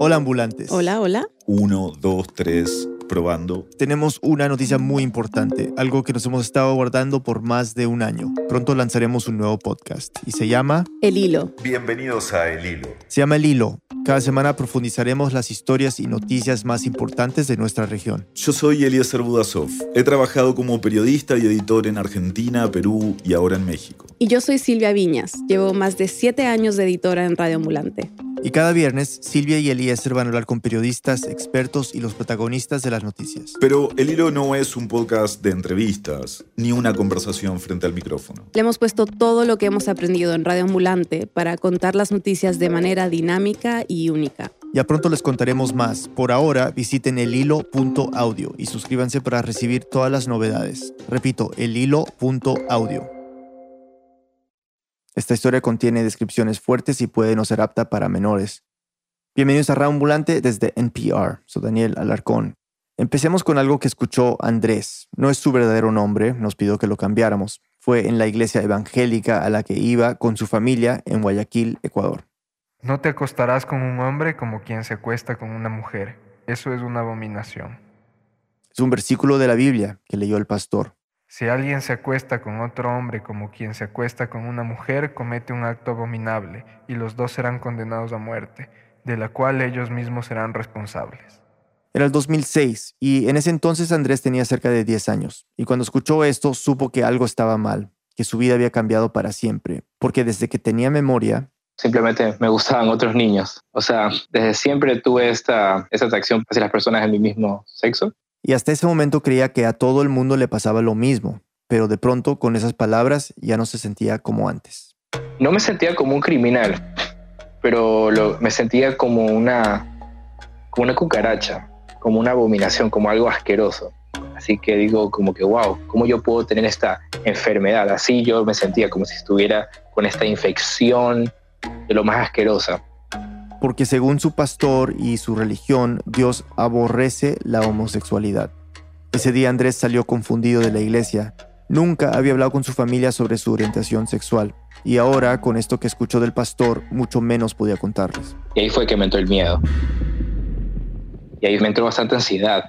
Hola ambulantes. Hola, hola. Uno, dos, tres, probando. Tenemos una noticia muy importante, algo que nos hemos estado guardando por más de un año. Pronto lanzaremos un nuevo podcast y se llama El Hilo. Bienvenidos a El Hilo. Se llama El Hilo. Cada semana profundizaremos las historias y noticias más importantes de nuestra región. Yo soy Eliezer Budasov. He trabajado como periodista y editor en Argentina, Perú y ahora en México. Y yo soy Silvia Viñas. Llevo más de siete años de editora en Radio Ambulante. Y cada viernes, Silvia y Eliezer van a hablar con periodistas, expertos y los protagonistas de las noticias. Pero El Hilo no es un podcast de entrevistas, ni una conversación frente al micrófono. Le hemos puesto todo lo que hemos aprendido en Radio Ambulante para contar las noticias de manera dinámica y única. Ya pronto les contaremos más. Por ahora, visiten elhilo.audio y suscríbanse para recibir todas las novedades. Repito, elhilo.audio. Esta historia contiene descripciones fuertes y puede no ser apta para menores. Bienvenidos a Radio Ambulante desde NPR. Soy Daniel Alarcón. Empecemos con algo que escuchó Andrés. No es su verdadero nombre, nos pidió que lo cambiáramos. Fue en la iglesia evangélica a la que iba con su familia en Guayaquil, Ecuador. No te acostarás con un hombre como quien se acuesta con una mujer. Eso es una abominación. Es un versículo de la Biblia que leyó el pastor. Si alguien se acuesta con otro hombre como quien se acuesta con una mujer, comete un acto abominable, y los dos serán condenados a muerte, de la cual ellos mismos serán responsables. Era el 2006 y en ese entonces Andrés tenía cerca de 10 años, y cuando escuchó esto supo que algo estaba mal, que su vida había cambiado para siempre, porque desde que tenía memoria... Simplemente me gustaban otros niños. O sea, desde siempre tuve esta, esta atracción hacia las personas de mi mismo sexo y hasta ese momento creía que a todo el mundo le pasaba lo mismo, pero de pronto con esas palabras ya no se sentía como antes. No me sentía como un criminal, pero me sentía como una, como una cucaracha, como una abominación, como algo asqueroso. Así que digo como que, wow, ¿cómo yo puedo tener esta enfermedad? Así yo me sentía como si estuviera con esta infección de lo más asquerosa porque según su pastor y su religión, Dios aborrece la homosexualidad. Ese día Andrés salió confundido de la iglesia. Nunca había hablado con su familia sobre su orientación sexual. Y ahora, con esto que escuchó del pastor, mucho menos podía contarles. Y ahí fue que me entró el miedo. Y ahí me entró bastante ansiedad.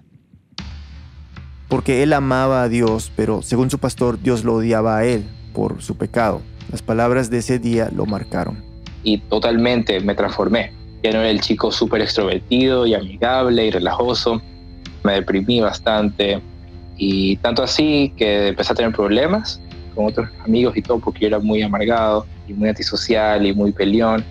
Porque él amaba a Dios, pero según su pastor, Dios lo odiaba a él por su pecado. Las palabras de ese día lo marcaron. Y totalmente me transformé ya no era el chico súper extrovertido y amigable y relajoso. Me deprimí bastante y tanto así que empecé a tener problemas con otros amigos y todo porque yo era muy amargado y muy antisocial y muy peleón.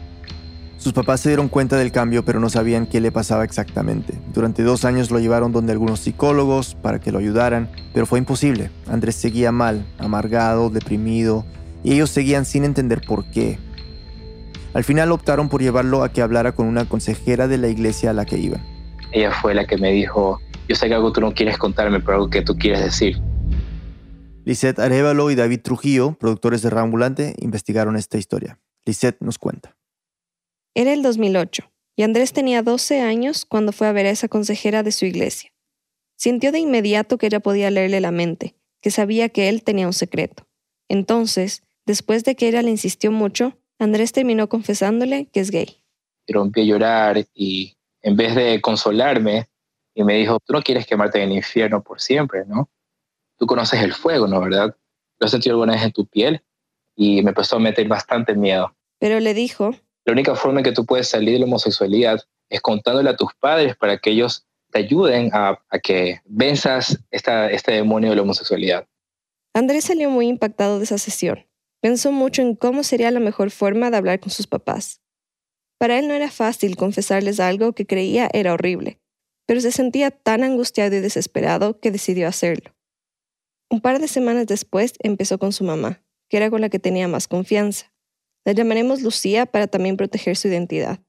Sus papás se dieron cuenta del cambio pero no sabían qué le pasaba exactamente. Durante dos años lo llevaron donde algunos psicólogos para que lo ayudaran, pero fue imposible. Andrés seguía mal, amargado, deprimido, y ellos seguían sin entender por qué. Al final optaron por llevarlo a que hablara con una consejera de la iglesia a la que iban. Ella fue la que me dijo, yo sé que algo tú no quieres contarme, pero algo que tú quieres decir. Lisette Arevalo y David Trujillo, productores de Rambulante, investigaron esta historia. Lisette nos cuenta. Era el 2008 y Andrés tenía 12 años cuando fue a ver a esa consejera de su iglesia. Sintió de inmediato que ella podía leerle la mente, que sabía que él tenía un secreto. Entonces, después de que ella le insistió mucho, Andrés terminó confesándole que es gay. Rompí a llorar y en vez de consolarme, y me dijo, tú no quieres quemarte en el infierno por siempre, ¿no? Tú conoces el fuego, ¿no? ¿Verdad? ¿Lo has sentido alguna vez en tu piel? Y me empezó a meter bastante miedo. Pero le dijo, la única forma en que tú puedes salir de la homosexualidad es contándole a tus padres para que ellos te ayuden a, que venzas esta, este demonio de la homosexualidad. Andrés salió muy impactado de esa sesión. Pensó mucho en cómo sería la mejor forma de hablar con sus papás. Para él no era fácil confesarles algo que creía era horrible, pero se sentía tan angustiado y desesperado que decidió hacerlo. Un par de semanas después empezó con su mamá, que era con la que tenía más confianza. La llamaremos Lucía para también proteger su identidad.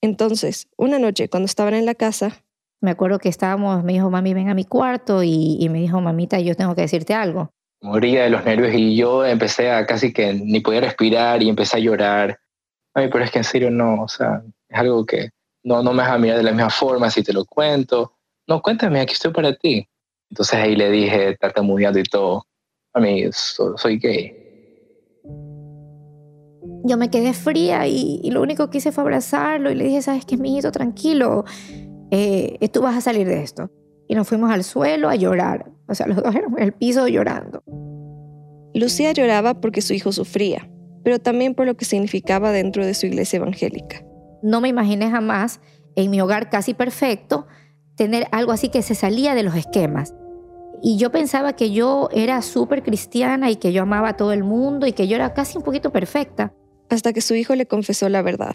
Entonces, una noche cuando estaban en la casa, me acuerdo que estábamos, me dijo, mami, ven a mi cuarto y, y me dijo, mamita, yo tengo que decirte algo moría de los nervios y yo empecé a casi que ni podía respirar y empecé a llorar. Ay, pero es que en serio no, o sea, es algo que no, no me vas a mirar de la misma forma si te lo cuento. No, cuéntame, aquí estoy para ti. Entonces ahí le dije, tartamudeando y todo, a mí soy gay. yo me quedé fría y, lo único que hice fue abrazarlo y le dije, sabes qué, mijito, tranquilo, eh, tú vas a salir de esto. Y nos fuimos al suelo a llorar. O sea, los dos éramos en el piso llorando. Lucía lloraba porque su hijo sufría, pero también por lo que significaba dentro de su iglesia evangélica. No me imaginé jamás, en mi hogar casi perfecto, tener algo así que se salía de los esquemas. Y yo pensaba que yo era súper cristiana y que yo amaba a todo el mundo y que yo era casi un poquito perfecta. Hasta que su hijo le confesó la verdad.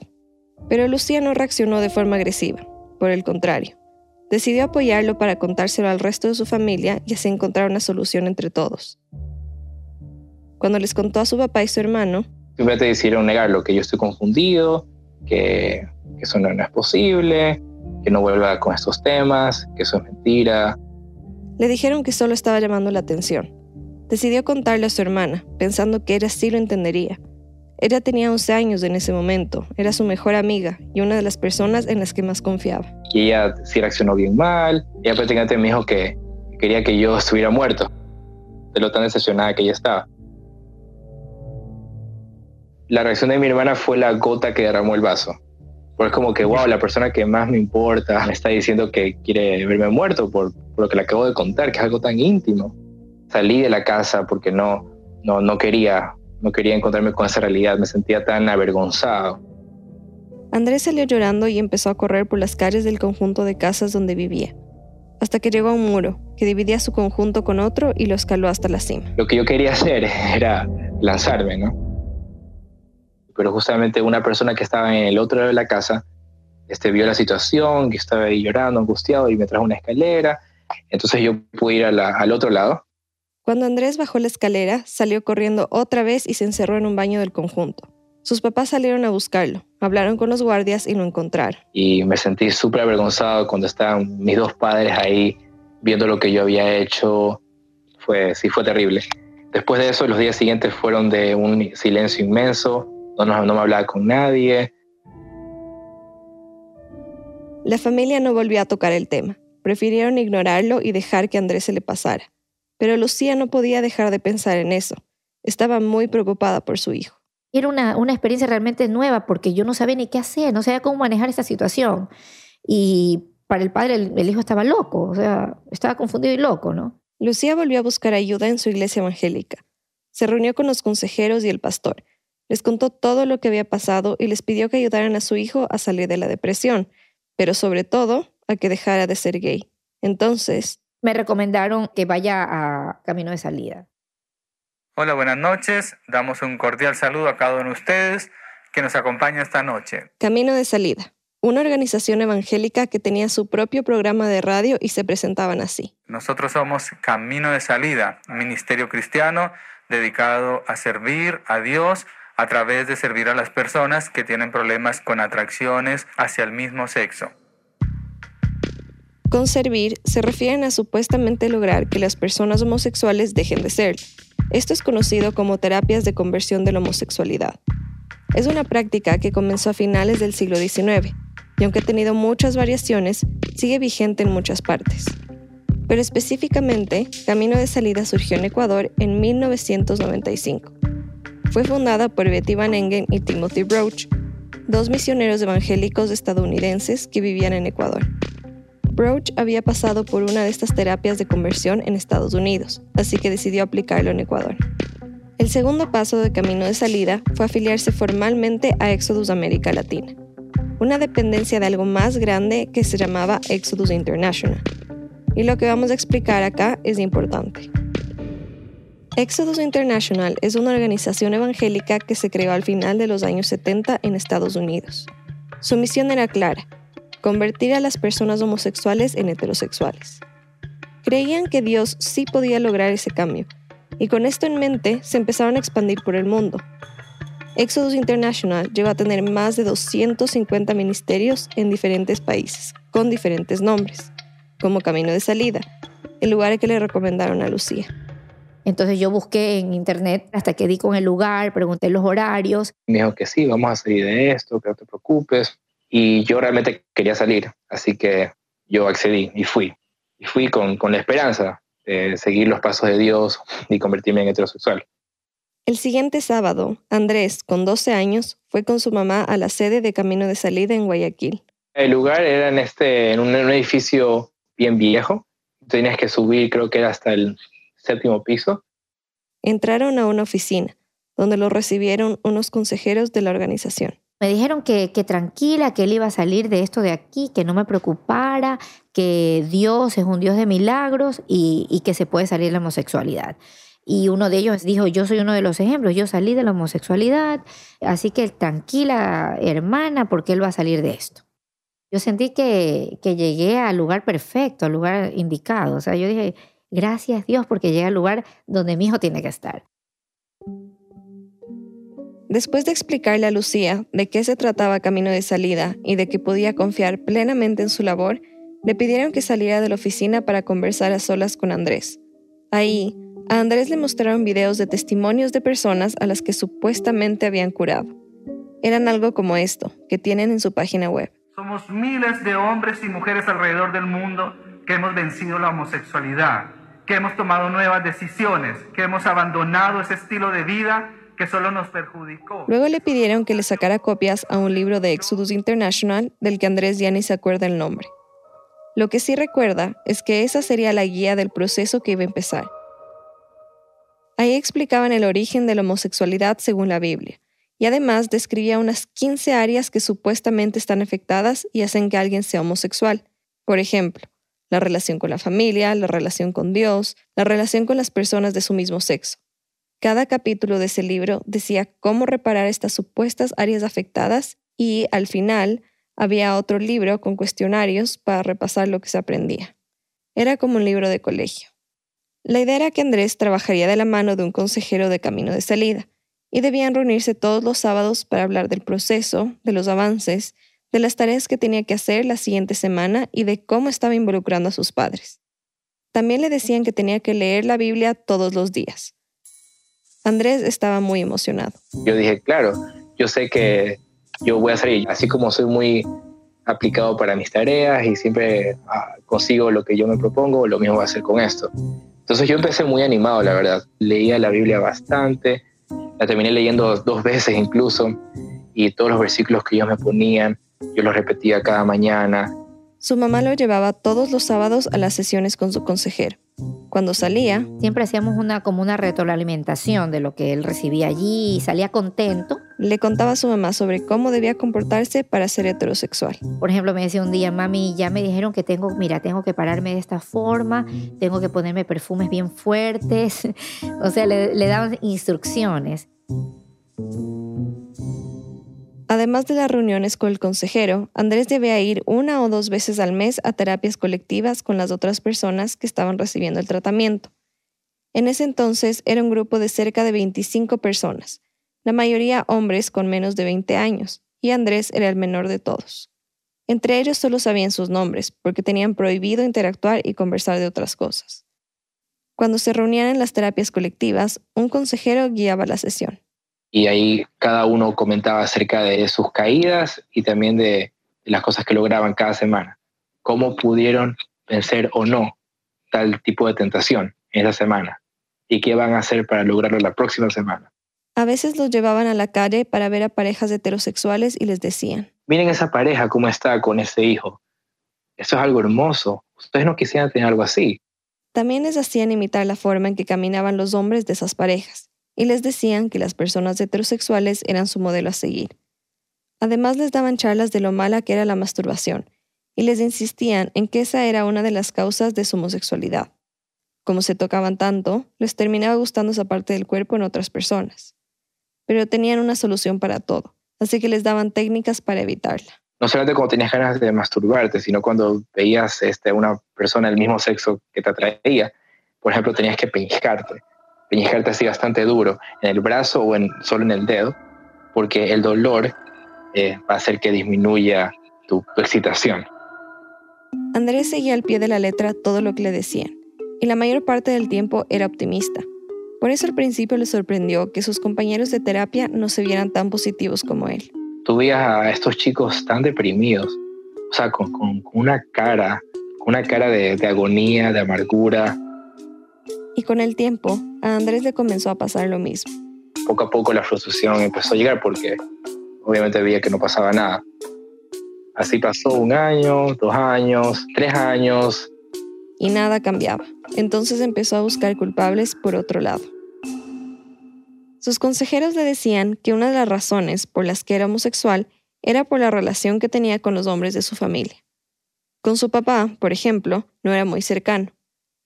Pero Lucía no reaccionó de forma agresiva, por el contrario. Decidió apoyarlo para contárselo al resto de su familia y así encontrar una solución entre todos. Cuando les contó a su papá y su hermano, simplemente decidieron negarlo, que yo estoy confundido, que, eso no, no es posible, que no vuelva con estos temas, que eso es mentira. Le dijeron que solo estaba llamando la atención. Decidió contarle a su hermana, pensando que ella sí lo entendería. Ella tenía 11 años en ese momento, era su mejor amiga y una de las personas en las que más confiaba. Y ella sí reaccionó bien mal, ella prácticamente me dijo que quería que yo estuviera muerto, de lo tan decepcionada que ella estaba. La reacción de mi hermana fue la gota que derramó el vaso. Porque es como que, wow, la persona que más me importa me está diciendo que quiere verme muerto por, lo que le acabo de contar, que es algo tan íntimo. Salí de la casa porque no, no, no quería, no quería encontrarme con esa realidad, me sentía tan avergonzado. Andrés salió llorando y empezó a correr por las calles del conjunto de casas donde vivía, hasta que llegó a un muro que dividía su conjunto con otro y lo escaló hasta la cima. Lo que yo quería hacer era lanzarme, ¿no? pero justamente una persona que estaba en el otro lado de la casa este, vio la situación, que estaba ahí llorando, angustiado, y me trajo una escalera. Entonces yo pude ir al otro lado. Cuando Andrés bajó la escalera, salió corriendo otra vez y se encerró en un baño del conjunto. Sus papás salieron a buscarlo, hablaron con los guardias y lo encontraron. Y me sentí súper avergonzado cuando estaban mis dos padres ahí viendo lo que yo había hecho. Fue, sí, fue terrible. Después de eso, los días siguientes fueron de un silencio inmenso, no, no, me hablaba con nadie. La familia no volvió a tocar el tema. Prefirieron ignorarlo y dejar que Andrés se le pasara. Pero Lucía no podía dejar de pensar en eso. Estaba muy preocupada por su hijo. Era una, una experiencia realmente nueva porque yo no sabía ni qué hacer, no sabía cómo manejar esta situación. Y para el padre el, el hijo estaba loco, o sea, estaba confundido y loco, ¿no? Lucía volvió a buscar ayuda en su iglesia evangélica. Se reunió con los consejeros y el pastor, les contó todo lo que había pasado y les pidió que ayudaran a su hijo a salir de la depresión, pero sobre todo a que dejara de ser gay. Entonces... Me recomendaron que vaya a Camino de Salida. Hola, buenas noches. Damos un cordial saludo a cada uno de ustedes que nos acompaña esta noche. Camino de Salida, una organización evangélica que tenía su propio programa de radio y se presentaban así. Nosotros somos Camino de Salida, ministerio cristiano dedicado a servir a Dios a través de servir a las personas que tienen problemas con atracciones hacia el mismo sexo. Con servir se refieren a supuestamente lograr que las personas homosexuales dejen de ser. Esto es conocido como terapias de conversión de la homosexualidad. Es una práctica que comenzó a finales del siglo XIX y aunque ha tenido muchas variaciones, sigue vigente en muchas partes. Pero específicamente, Camino de Salida surgió en Ecuador en 1995 fue fundada por Betty Van Engen y Timothy Broach, dos misioneros evangélicos estadounidenses que vivían en Ecuador. Broach había pasado por una de estas terapias de conversión en Estados Unidos, así que decidió aplicarlo en Ecuador. El segundo paso de camino de salida fue afiliarse formalmente a Exodus América Latina, una dependencia de algo más grande que se llamaba Exodus International. Y lo que vamos a explicar acá es importante. Exodus International es una organización evangélica que se creó al final de los años 70 en Estados Unidos. Su misión era clara, convertir a las personas homosexuales en heterosexuales. Creían que Dios sí podía lograr ese cambio, y con esto en mente se empezaron a expandir por el mundo. Exodus International llegó a tener más de 250 ministerios en diferentes países, con diferentes nombres, como Camino de Salida, el lugar que le recomendaron a Lucía. Entonces yo busqué en internet hasta que di con el lugar, pregunté los horarios. Me dijo que sí, vamos a salir de esto, que no te preocupes. Y yo realmente quería salir, así que yo accedí y fui. Y fui con, con la esperanza de seguir los pasos de Dios y convertirme en heterosexual. El siguiente sábado, Andrés, con 12 años, fue con su mamá a la sede de Camino de Salida en Guayaquil. El lugar era en, este, en un, edificio bien viejo. Tenías que subir, creo que era hasta el séptimo piso. Entraron a una oficina, donde lo recibieron unos consejeros de la organización. Me dijeron que, tranquila, que él iba a salir de esto de aquí, que no me preocupara, que Dios es un Dios de milagros y, que se puede salir la homosexualidad. Y uno de ellos dijo, yo soy uno de los ejemplos, yo salí de la homosexualidad, así que tranquila hermana, porque él va a salir de esto. Yo sentí que, que llegué al lugar perfecto, al lugar indicado. O sea, yo dije, gracias Dios porque llegué al lugar donde mi hijo tiene que estar. Después de explicarle a Lucía de qué se trataba Camino de Salida y de que podía confiar plenamente en su labor, le pidieron que saliera de la oficina para conversar a solas con Andrés. Ahí, a Andrés le mostraron videos de testimonios de personas a las que supuestamente habían curado. Eran algo como esto, que tienen en su página web. Somos miles de hombres y mujeres alrededor del mundo que hemos vencido la homosexualidad, que hemos tomado nuevas decisiones, que hemos abandonado ese estilo de vida que solo nos perjudicó. Luego le pidieron que le sacara copias a un libro de Exodus International del que Andrés ya ni se acuerda el nombre. Lo que sí recuerda es que esa sería la guía del proceso que iba a empezar Ahí explicaban el origen de la homosexualidad según la Biblia, y además describía unas 15 áreas que supuestamente están afectadas y hacen que alguien sea homosexual. Por ejemplo, la relación con la familia, la relación con Dios, la relación con las personas de su mismo sexo. Cada capítulo de ese libro decía cómo reparar estas supuestas áreas afectadas y, al final, había otro libro con cuestionarios para repasar lo que se aprendía. Era como un libro de colegio. La idea era que Andrés trabajaría de la mano de un consejero de camino de salida, y debían reunirse todos los sábados para hablar del proceso, de los avances, de las tareas que tenía que hacer la siguiente semana y de cómo estaba involucrando a sus padres. También le decían que tenía que leer la Biblia todos los días. Andrés estaba muy emocionado. Yo dije, claro, yo sé que yo voy a salir, así como soy muy aplicado para mis tareas y siempre ah, consigo lo que yo me propongo, lo mismo voy a hacer con esto. Entonces yo empecé muy animado, la verdad. Leía la Biblia bastante, la terminé leyendo dos veces incluso, y todos los versículos que ellos me ponían, yo los repetía cada mañana. Su mamá lo llevaba todos los sábados a las sesiones con su consejero. Cuando salía, siempre hacíamos una como una retroalimentación de lo que él recibía allí y salía contento. Le contaba a su mamá sobre cómo debía comportarse para ser heterosexual. Por ejemplo, me decía un día, mami, ya me dijeron que tengo, mira, tengo que pararme de esta forma, tengo que ponerme perfumes bien fuertes. o sea, le, le daban instrucciones. Además de las reuniones con el consejero, Andrés debía ir una o dos veces al mes a terapias colectivas con las otras personas que estaban recibiendo el tratamiento. En ese entonces era un grupo de cerca de 25 personas, la mayoría hombres con menos de 20 años, y Andrés era el menor de todos. Entre ellos solo sabían sus nombres, porque tenían prohibido interactuar y conversar de otras cosas. Cuando se reunían en las terapias colectivas, un consejero guiaba la sesión y ahí cada uno comentaba acerca de sus caídas y también de, las cosas que lograban cada semana, cómo pudieron vencer o no tal tipo de tentación en esa semana y qué van a hacer para lograrlo la próxima semana. A veces los llevaban a la calle para ver a parejas heterosexuales y les decían, miren esa pareja cómo está con ese hijo. Eso es algo hermoso. Ustedes no quisieran tener algo así. También les hacían imitar la forma en que caminaban los hombres de esas parejas y les decían que las personas heterosexuales eran su modelo a seguir. Además les daban charlas de lo mala que era la masturbación y les insistían en que esa era una de las causas de su homosexualidad. Como se tocaban tanto, les terminaba gustando esa parte del cuerpo en otras personas. Pero tenían una solución para todo, así que les daban técnicas para evitarla. No solamente cuando tenías ganas de masturbarte, sino cuando veías este, una persona del mismo sexo que te atraía, por ejemplo, tenías que pellizcarte peñijarte así bastante duro en el brazo o en, solo en el dedo, porque el dolor eh, va a hacer que disminuya tu, tu excitación. Andrés seguía al pie de la letra todo lo que le decían, y la mayor parte del tiempo era optimista. Por eso al principio le sorprendió que sus compañeros de terapia no se vieran tan positivos como él. Tú veías a estos chicos tan deprimidos, o sea, con, con, una cara, con una cara de, de agonía, de amargura. Y con el tiempo, a Andrés le comenzó a pasar lo mismo. poco a poco la frustración empezó a llegar porque obviamente veía que no pasaba nada. Así pasó un año, dos años, tres años. Y nada cambiaba. Entonces empezó a buscar culpables por otro lado. Sus consejeros le decían que una de las razones por las que era homosexual era por la relación que tenía con los hombres de su familia. Con su papá, por ejemplo, no era muy cercano.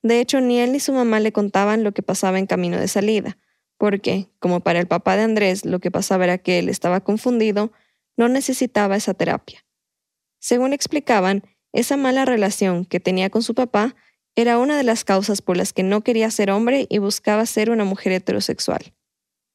De hecho, ni él ni su mamá le contaban lo que pasaba en camino de salida, porque, como para el papá de Andrés lo que pasaba era que él estaba confundido, no necesitaba esa terapia. Según explicaban, esa mala relación que tenía con su papá era una de las causas por las que no quería ser hombre y buscaba ser una mujer heterosexual.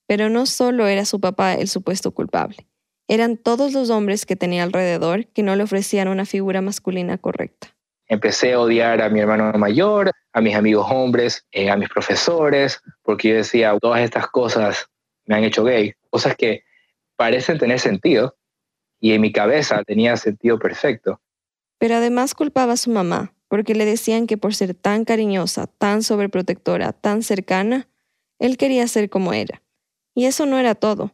Pero no solo era su papá el supuesto culpable, eran todos los hombres que tenía alrededor que no le ofrecían una figura masculina correcta. Empecé a odiar a mi hermano mayor, a mis amigos hombres, eh, a mis profesores, porque yo decía, todas estas cosas me han hecho gay, cosas que parecen tener sentido y en mi cabeza tenía sentido perfecto. Pero además culpaba a su mamá, porque le decían que por ser tan cariñosa, tan sobreprotectora, tan cercana, él quería ser como era. Y eso no era todo.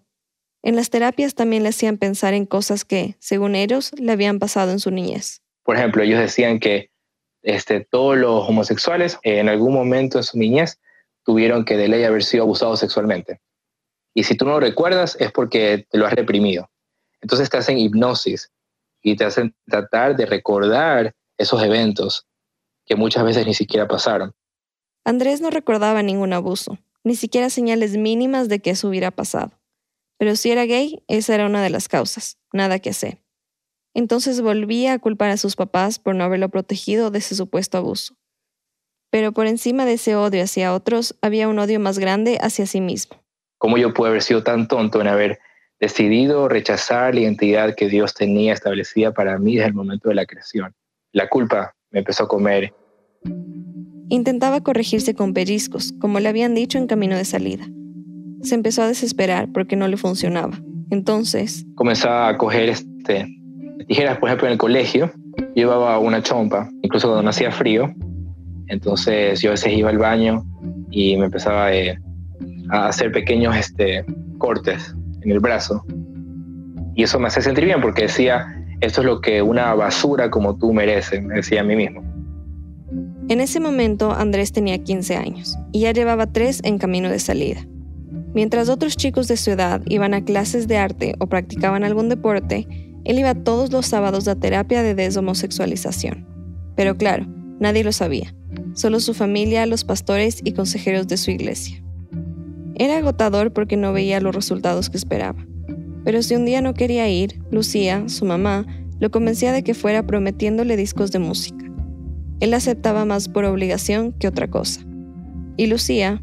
En las terapias también le hacían pensar en cosas que, según ellos, le habían pasado en su niñez. Por ejemplo, ellos decían que este, todos los homosexuales eh, en algún momento en su niñez tuvieron que de ley haber sido abusados sexualmente. Y si tú no lo recuerdas es porque te lo has reprimido. Entonces te hacen hipnosis y te hacen tratar de recordar esos eventos que muchas veces ni siquiera pasaron. Andrés no recordaba ningún abuso, ni siquiera señales mínimas de que eso hubiera pasado. Pero si era gay, esa era una de las causas, nada que hacer. Entonces volvía a culpar a sus papás por no haberlo protegido de ese supuesto abuso. Pero por encima de ese odio hacia otros había un odio más grande hacia sí mismo. ¿Cómo yo puedo haber sido tan tonto en haber decidido rechazar la identidad que Dios tenía establecida para mí desde el momento de la creación? La culpa me empezó a comer. Intentaba corregirse con pellizcos, como le habían dicho en camino de salida se empezó a desesperar porque no le funcionaba. Entonces... Comenzaba a coger este, tijeras, por ejemplo, en el colegio. Llevaba una chompa, incluso cuando no hacía frío. Entonces yo a veces iba al baño y me empezaba eh, a hacer pequeños este, cortes en el brazo. Y eso me hacía sentir bien porque decía, esto es lo que una basura como tú merece, me decía a mí mismo. En ese momento Andrés tenía 15 años y ya llevaba tres en camino de salida. Mientras otros chicos de su edad iban a clases de arte o practicaban algún deporte, él iba todos los sábados a terapia de deshomosexualización. Pero claro, nadie lo sabía, solo su familia, los pastores y consejeros de su iglesia. Era agotador porque no veía los resultados que esperaba. Pero si un día no quería ir, Lucía, su mamá, lo convencía de que fuera prometiéndole discos de música. Él aceptaba más por obligación que otra cosa. Y Lucía,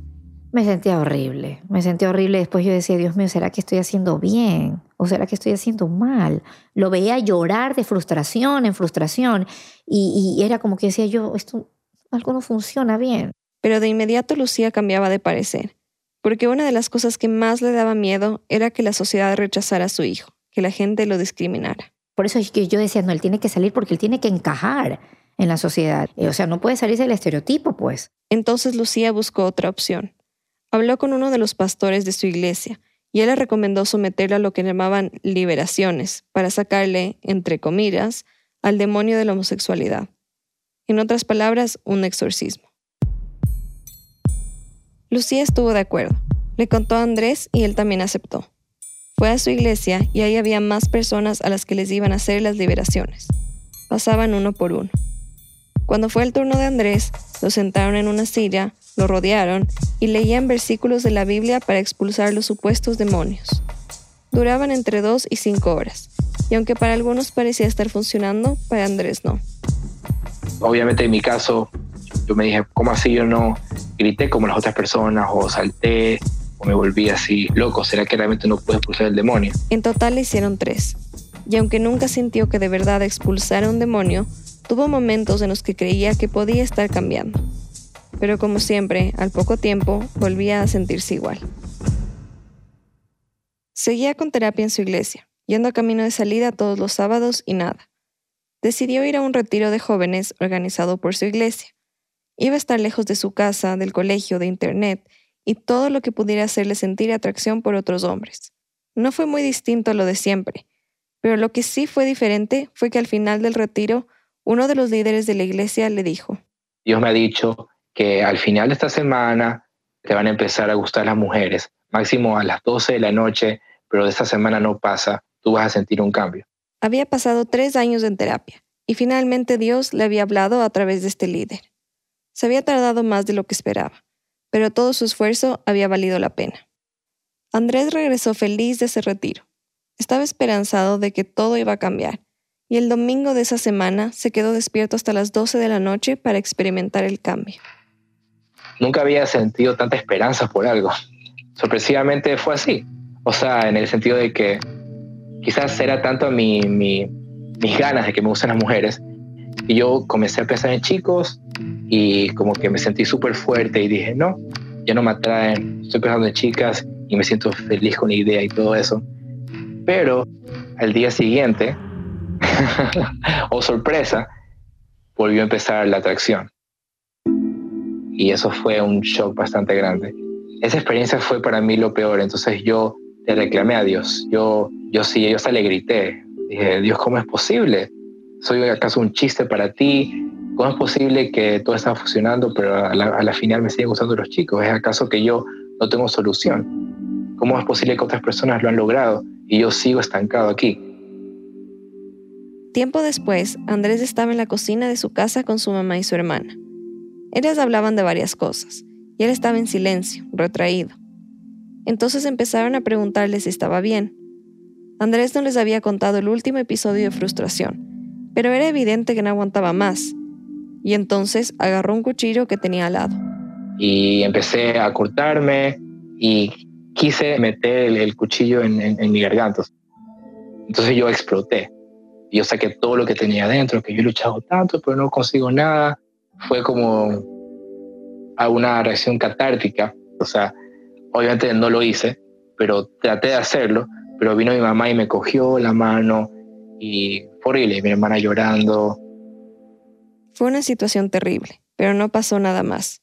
me sentía horrible, me sentía horrible. Después yo decía, Dios mío, ¿será que estoy haciendo bien? ¿O será que estoy haciendo mal? Lo veía llorar de frustración en frustración y, y era como que decía yo, esto algo no funciona bien. Pero de inmediato Lucía cambiaba de parecer, porque una de las cosas que más le daba miedo era que la sociedad rechazara a su hijo, que la gente lo discriminara. Por eso es que yo decía, no, él tiene que salir porque él tiene que encajar en la sociedad. O sea, no puede salirse del estereotipo, pues. Entonces Lucía buscó otra opción habló con uno de los pastores de su iglesia y él le recomendó someterlo a lo que llamaban liberaciones para sacarle, entre comillas, al demonio de la homosexualidad. En otras palabras, un exorcismo. Lucía estuvo de acuerdo. Le contó a Andrés y él también aceptó. Fue a su iglesia y ahí había más personas a las que les iban a hacer las liberaciones. Pasaban uno por uno. Cuando fue el turno de Andrés, lo sentaron en una silla, lo rodearon y leían versículos de la Biblia para expulsar los supuestos demonios. Duraban entre dos y cinco horas, y aunque para algunos parecía estar funcionando, para Andrés no. Obviamente en mi caso, yo me dije, ¿cómo así yo no grité como las otras personas o salté o me volví así loco? ¿Será que realmente no puedo expulsar el demonio? En total le hicieron tres, y aunque nunca sintió que de verdad expulsara un demonio, tuvo momentos en los que creía que podía estar cambiando. Pero como siempre, al poco tiempo, volvía a sentirse igual. Seguía con terapia en su iglesia, yendo a camino de salida todos los sábados y nada. Decidió ir a un retiro de jóvenes organizado por su iglesia. Iba a estar lejos de su casa, del colegio, de internet, y todo lo que pudiera hacerle sentir atracción por otros hombres. No fue muy distinto a lo de siempre, pero lo que sí fue diferente fue que al final del retiro, uno de los líderes de la iglesia le dijo, Dios me ha dicho que al final de esta semana te van a empezar a gustar las mujeres, máximo a las 12 de la noche, pero de esta semana no pasa, tú vas a sentir un cambio. Había pasado tres años en terapia y finalmente Dios le había hablado a través de este líder. Se había tardado más de lo que esperaba, pero todo su esfuerzo había valido la pena. Andrés regresó feliz de ese retiro. Estaba esperanzado de que todo iba a cambiar, y el domingo de esa semana se quedó despierto hasta las 12 de la noche para experimentar el cambio. Nunca había sentido tanta esperanza por algo. Sorpresivamente fue así. O sea, en el sentido de que quizás era tanto mi, mis ganas de que me gusten las mujeres, y yo comencé a pensar en chicos y como que me sentí súper fuerte y dije, no, ya no me atraen, estoy pensando en chicas y me siento feliz con la idea y todo eso. Pero al día siguiente, o sorpresa, volvió a empezar la atracción. Y eso fue un shock bastante grande. Esa experiencia fue para mí lo peor, entonces yo le reclamé a Dios. Yo, yo sí, yo hasta le grité. Dije, Dios, ¿cómo es posible? ¿Soy acaso un chiste para ti? ¿Cómo es posible que todo está funcionando, pero a la, final me siguen gustando los chicos? ¿Es acaso que yo no tengo solución? ¿Cómo es posible que otras personas lo han logrado y yo sigo estancado aquí? Tiempo después, Andrés estaba en la cocina de su casa con su mamá y su hermana. Ellas hablaban de varias cosas, y él estaba en silencio, retraído. Entonces empezaron a preguntarle si estaba bien. Andrés no les había contado el último episodio de frustración, pero era evidente que no aguantaba más, y entonces agarró un cuchillo que tenía al lado. Y empecé a cortarme y quise meter el, cuchillo en, mi garganta. Entonces yo exploté. Yo saqué todo lo que tenía adentro, que yo he luchado tanto, pero no consigo nada. Fue como a una reacción catártica. O sea, obviamente no lo hice, pero traté de hacerlo. Pero vino mi mamá y me cogió la mano y fue horrible. Mi hermana llorando. Fue una situación terrible, pero no pasó nada más.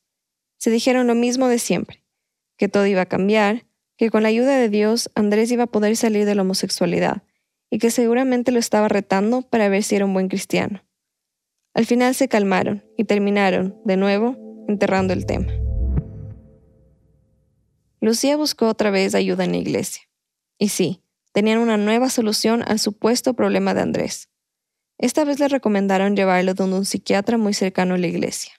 Se dijeron lo mismo de siempre, que todo iba a cambiar, que con la ayuda de Dios Andrés iba a poder salir de la homosexualidad y que seguramente lo estaba retando para ver si era un buen cristiano. Al final se calmaron y terminaron, de nuevo, enterrando el tema. Lucía buscó otra vez ayuda en la iglesia. Y sí, tenían una nueva solución al supuesto problema de Andrés. Esta vez le recomendaron llevarlo donde un psiquiatra muy cercano a la iglesia.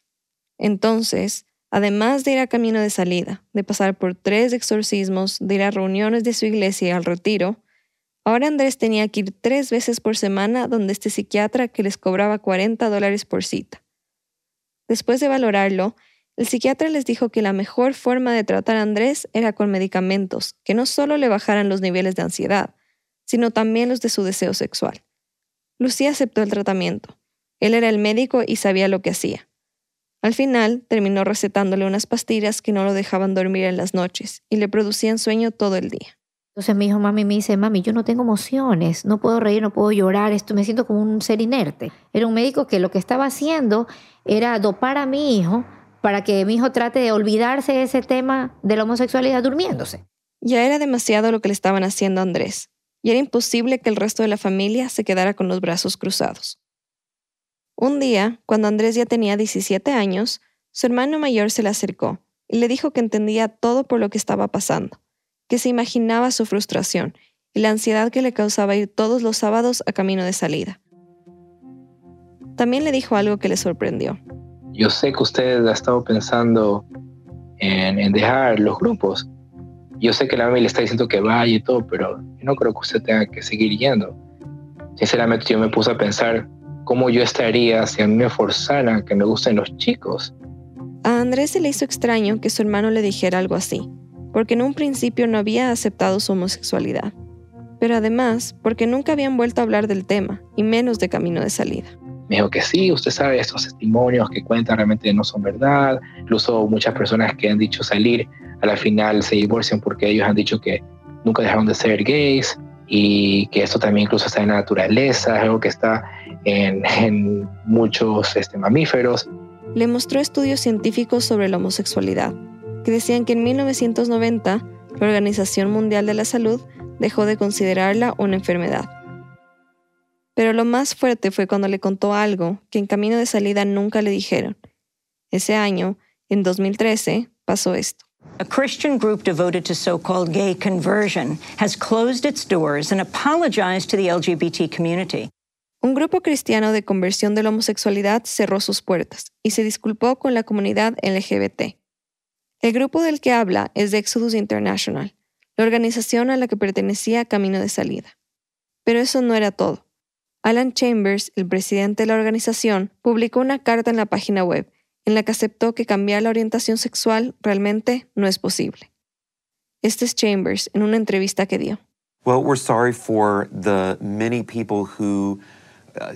Entonces, además de ir a camino de salida, de pasar por tres exorcismos, de ir a reuniones de su iglesia y al retiro, ahora Andrés tenía que ir tres veces por semana donde este psiquiatra que les cobraba 40 dólares por cita. Después de valorarlo, el psiquiatra les dijo que la mejor forma de tratar a Andrés era con medicamentos que no solo le bajaran los niveles de ansiedad, sino también los de su deseo sexual. Lucía aceptó el tratamiento. Él era el médico y sabía lo que hacía. Al final, terminó recetándole unas pastillas que no lo dejaban dormir en las noches y le producían sueño todo el día. Entonces mi hijo, mami, me dice, mami, yo no tengo emociones, no puedo reír, no puedo llorar, esto me siento como un ser inerte. Era un médico que lo que estaba haciendo era dopar a mi hijo para que mi hijo trate de olvidarse de ese tema de la homosexualidad durmiéndose. Ya era demasiado lo que le estaban haciendo a Andrés y era imposible que el resto de la familia se quedara con los brazos cruzados. Un día, cuando Andrés ya tenía 17 años, su hermano mayor se le acercó y le dijo que entendía todo por lo que estaba pasando, que se imaginaba su frustración y la ansiedad que le causaba ir todos los sábados a camino de salida. También le dijo algo que le sorprendió. Yo sé que usted ha estado pensando en, en dejar los grupos, yo sé que la mami le está diciendo que vaya y todo, pero yo no creo que usted tenga que seguir yendo. Sinceramente yo me puse a pensar cómo yo estaría si a mí me forzaran que me gusten los chicos. A Andrés se le hizo extraño que su hermano le dijera algo así, porque en un principio no había aceptado su homosexualidad, pero además porque nunca habían vuelto a hablar del tema, y menos de camino de salida. Me dijo que sí, usted sabe, estos testimonios que cuentan realmente no son verdad, incluso muchas personas que han dicho salir a la final se divorcian porque ellos han dicho que nunca dejaron de ser gays y que esto también incluso está en la naturaleza, es algo que está en, muchos este, mamíferos. Le mostró estudios científicos sobre la homosexualidad que decían que en 1990 la Organización Mundial de la Salud dejó de considerarla una enfermedad. Pero lo más fuerte fue cuando le contó algo que en camino de salida nunca le dijeron. Ese año, en 2013, pasó esto. A Christian group devoted to so-called gay conversion has closed its doors and apologized to the LGBT community. Un grupo cristiano de conversión de la homosexualidad cerró sus puertas y se disculpó con la comunidad LGBT. El grupo del que habla es de Exodus International, la organización a la que pertenecía Camino de Salida. Pero eso no era todo. Alan Chambers, el presidente de la organización, publicó una carta en la página web en la que aceptó que cambiar la orientación sexual realmente no es posible. Este es Chambers en una entrevista que dio. Well, we're sorry for the many people who uh,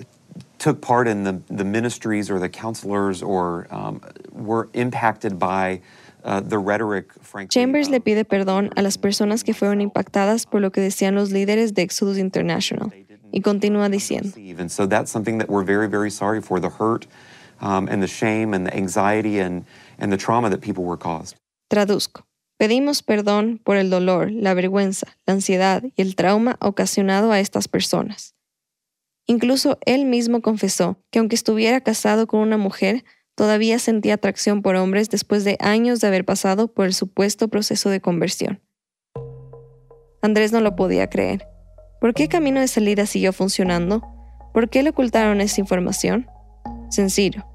took part in the, ministries or the counselors or um, were impacted by uh. Chambers le pide perdón a las personas que fueron impactadas por lo que decían los líderes de Exodus International y continúa diciendo. And so that's something that we're very, very sorry for the hurt um, and the shame and the anxiety and, and the trauma that people were caused. Traduzco. Pedimos perdón por el dolor, la vergüenza, la ansiedad y el trauma ocasionado a estas personas. Incluso él mismo confesó que aunque estuviera casado con una mujer, todavía sentía atracción por hombres después de años de haber pasado por el supuesto proceso de conversión. Andrés no lo podía creer. ¿Por qué Camino de Salida siguió funcionando? ¿Por qué le ocultaron esa información? Sencillo.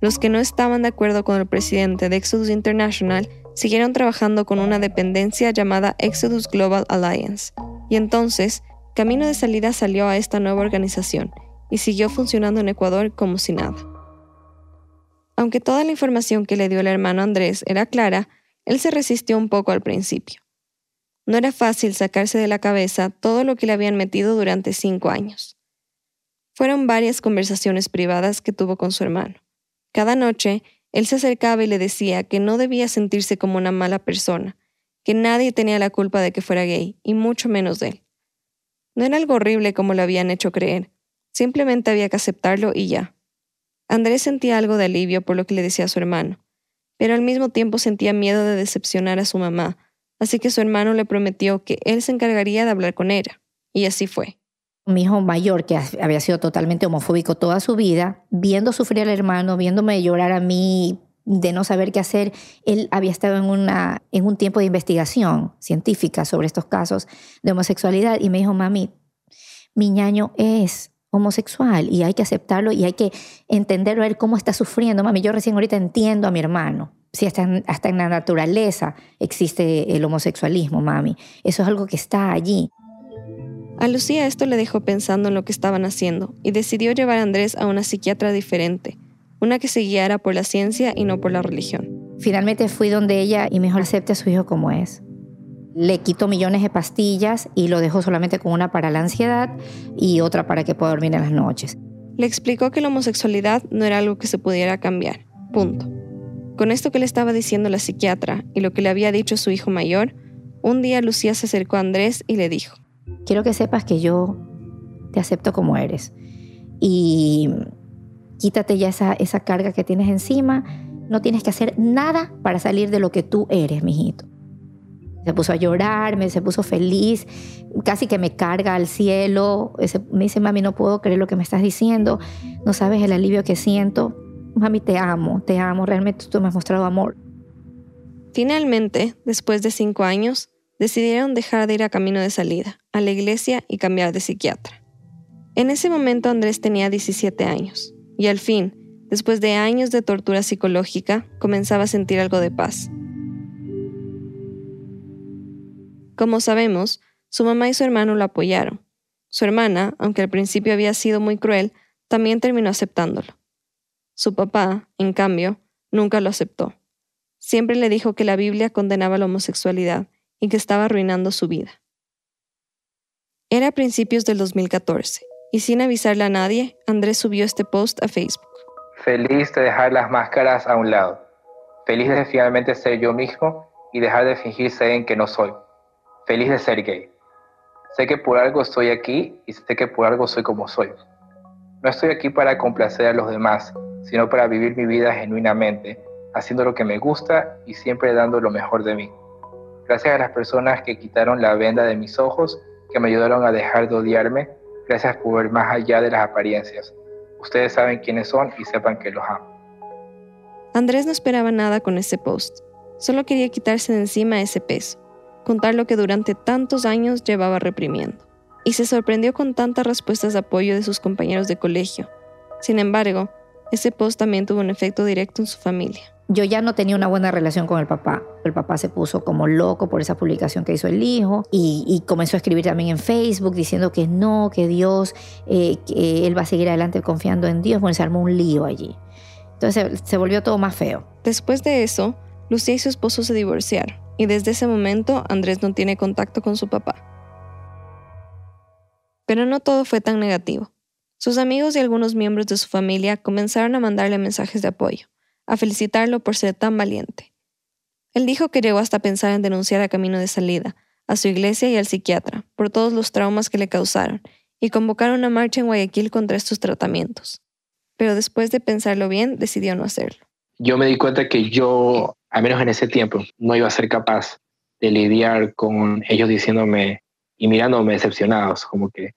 Los que no estaban de acuerdo con el presidente de Exodus International siguieron trabajando con una dependencia llamada Exodus Global Alliance. Y entonces, Camino de Salida salió a esta nueva organización y siguió funcionando en Ecuador como si nada. Aunque toda la información que le dio el hermano Andrés era clara, él se resistió un poco al principio. No era fácil sacarse de la cabeza todo lo que le habían metido durante cinco años. Fueron varias conversaciones privadas que tuvo con su hermano. Cada noche, él se acercaba y le decía que no debía sentirse como una mala persona, que nadie tenía la culpa de que fuera gay, y mucho menos de él. No era algo horrible como lo habían hecho creer, simplemente había que aceptarlo y ya. Andrés sentía algo de alivio por lo que le decía a su hermano, pero al mismo tiempo sentía miedo de decepcionar a su mamá, así que su hermano le prometió que él se encargaría de hablar con ella, y así fue. Mi hijo mayor, que había sido totalmente homofóbico toda su vida, viendo sufrir al hermano, viéndome llorar a mí de no saber qué hacer, él había estado en, una, en un tiempo de investigación científica sobre estos casos de homosexualidad y me dijo, mami, mi ñaño es homosexual y hay que aceptarlo y hay que entenderlo, ver cómo está sufriendo. Mami, yo recién ahorita entiendo a mi hermano. Si hasta en, hasta en la naturaleza existe el homosexualismo, mami. Eso es algo que está allí. A Lucía esto le dejó pensando en lo que estaban haciendo y decidió llevar a Andrés a una psiquiatra diferente, una que se guiara por la ciencia y no por la religión. Finalmente fui donde ella y mejor acepte a su hijo como es. Le quitó millones de pastillas y lo dejó solamente con una para la ansiedad y otra para que pueda dormir en las noches. Le explicó que la homosexualidad no era algo que se pudiera cambiar. Punto. Con esto que le estaba diciendo la psiquiatra y lo que le había dicho su hijo mayor, un día Lucía se acercó a Andrés y le dijo, quiero que sepas que yo te acepto como eres. Y quítate ya esa, esa carga que tienes encima. No tienes que hacer nada para salir de lo que tú eres, mijito. Se puso a llorar, me, se puso feliz, casi que me carga al cielo. Me dice, mami, no puedo creer lo que me estás diciendo. No sabes el alivio que siento. Mami, te amo, te amo. Realmente tú me has mostrado amor. Finalmente, después de cinco años, decidieron dejar de ir a camino de salida, a la iglesia y cambiar de psiquiatra. En ese momento Andrés tenía 17 años, y al fin, después de años de tortura psicológica, comenzaba a sentir algo de paz. Como sabemos, su mamá y su hermano lo apoyaron. Su hermana, aunque al principio había sido muy cruel, también terminó aceptándolo. Su papá, en cambio, nunca lo aceptó. Siempre le dijo que la Biblia condenaba la homosexualidad y que estaba arruinando su vida. Era a principios del 2014, y sin avisarle a nadie, Andrés subió este post a Facebook. Feliz de dejar las máscaras a un lado. Feliz de finalmente ser yo mismo y dejar de fingir ser en que no soy. Feliz de ser gay. Sé que por algo estoy aquí y sé que por algo soy como soy. No estoy aquí para complacer a los demás, sino para vivir mi vida genuinamente, haciendo lo que me gusta y siempre dando lo mejor de mí. Gracias a las personas que quitaron la venda de mis ojos, que me ayudaron a dejar de odiarme, gracias por ver más allá de las apariencias. Ustedes saben quiénes son y sepan que los amo. Andrés no esperaba nada con ese post. Solo quería quitarse de encima ese peso, contar lo que durante tantos años llevaba reprimiendo. Y se sorprendió con tantas respuestas de apoyo de sus compañeros de colegio. Sin embargo, ese post también tuvo un efecto directo en su familia. Yo ya no tenía una buena relación con el papá. El papá se puso como loco por esa publicación que hizo el hijo y, comenzó a escribir también en Facebook diciendo que no, que Dios, eh, que él va a seguir adelante confiando en Dios. Bueno, se armó un lío allí. Entonces se volvió todo más feo. Después de eso, Lucía y su esposo se divorciaron y desde ese momento Andrés no tiene contacto con su papá. Pero no todo fue tan negativo. Sus amigos y algunos miembros de su familia comenzaron a mandarle mensajes de apoyo, a felicitarlo por ser tan valiente. Él dijo que llegó hasta pensar en denunciar a Camino de Salida, a su iglesia y al psiquiatra, por todos los traumas que le causaron, y convocar una marcha en Guayaquil contra estos tratamientos. Pero después de pensarlo bien, decidió no hacerlo. Yo me di cuenta que yo, al menos en ese tiempo, no iba a ser capaz de lidiar con ellos diciéndome y mirándome decepcionados, como que,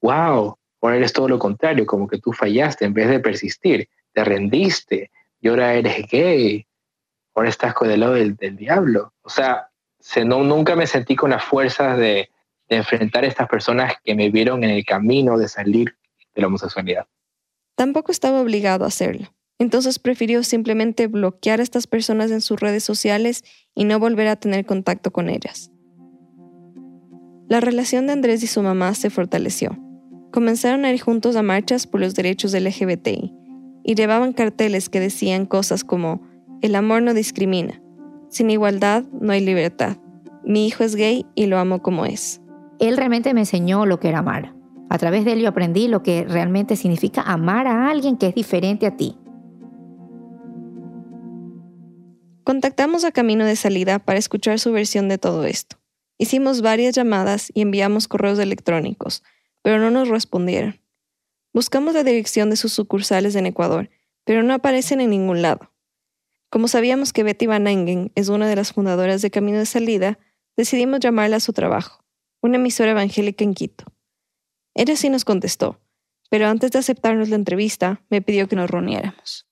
wow, Ahora eres todo lo contrario, como que tú fallaste en vez de persistir, te rendiste y ahora eres gay, ahora estás con el lado del, diablo. O sea, se, no, nunca me sentí con las fuerzas de, de enfrentar a estas personas que me vieron en el camino de salir de la homosexualidad. Tampoco estaba obligado a hacerlo. Entonces prefirió simplemente bloquear a estas personas en sus redes sociales y no volver a tener contacto con ellas. La relación de Andrés y su mamá se fortaleció comenzaron a ir juntos a marchas por los derechos del LGBTI y llevaban carteles que decían cosas como, el amor no discrimina, sin igualdad no hay libertad, mi hijo es gay y lo amo como es. Él realmente me enseñó lo que era amar. A través de él yo aprendí lo que realmente significa amar a alguien que es diferente a ti. Contactamos a Camino de Salida para escuchar su versión de todo esto. Hicimos varias llamadas y enviamos correos electrónicos, pero no nos respondieron. Buscamos la dirección de sus sucursales en Ecuador, pero no aparecen en ningún lado. Como sabíamos que Betty Van Engen es una de las fundadoras de Camino de Salida, decidimos llamarla a su trabajo, una emisora evangélica en Quito. Ella sí nos contestó, pero antes de aceptarnos la entrevista, me pidió que nos reuniéramos.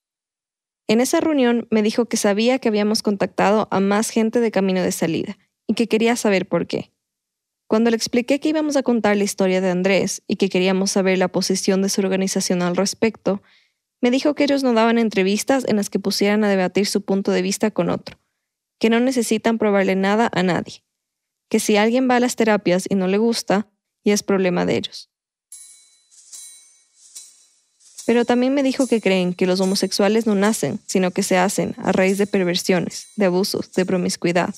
En esa reunión me dijo que sabía que habíamos contactado a más gente de Camino de Salida y que quería saber por qué. Cuando le expliqué que íbamos a contar la historia de Andrés y que queríamos saber la posición de su organización al respecto, me dijo que ellos no daban entrevistas en las que pusieran a debatir su punto de vista con otro, que no necesitan probarle nada a nadie, que si alguien va a las terapias y no le gusta, ya es problema de ellos. Pero también me dijo que creen que los homosexuales no nacen, sino que se hacen a raíz de perversiones, de abusos, de promiscuidad,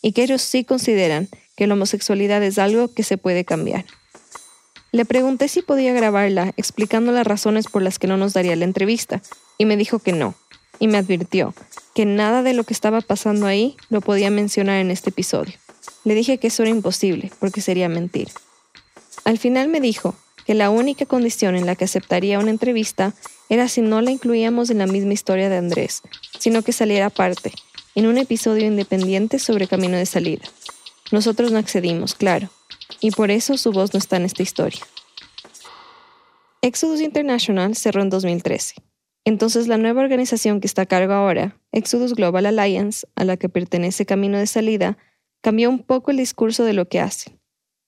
y que ellos sí consideran que la homosexualidad es algo que se puede cambiar. Le pregunté si podía grabarla explicando las razones por las que no nos daría la entrevista, y me dijo que no, y me advirtió que nada de lo que estaba pasando ahí lo podía mencionar en este episodio. Le dije que eso era imposible, porque sería mentir. Al final me dijo que la única condición en la que aceptaría una entrevista era si no la incluíamos en la misma historia de Andrés, sino que saliera aparte, en un episodio independiente sobre camino de salida. Nosotros no accedimos, claro, y por eso su voz no está en esta historia. Exodus International cerró en 2013. Entonces la nueva organización que está a cargo ahora, Exodus Global Alliance, a la que pertenece Camino de Salida, cambió un poco el discurso de lo que hacen.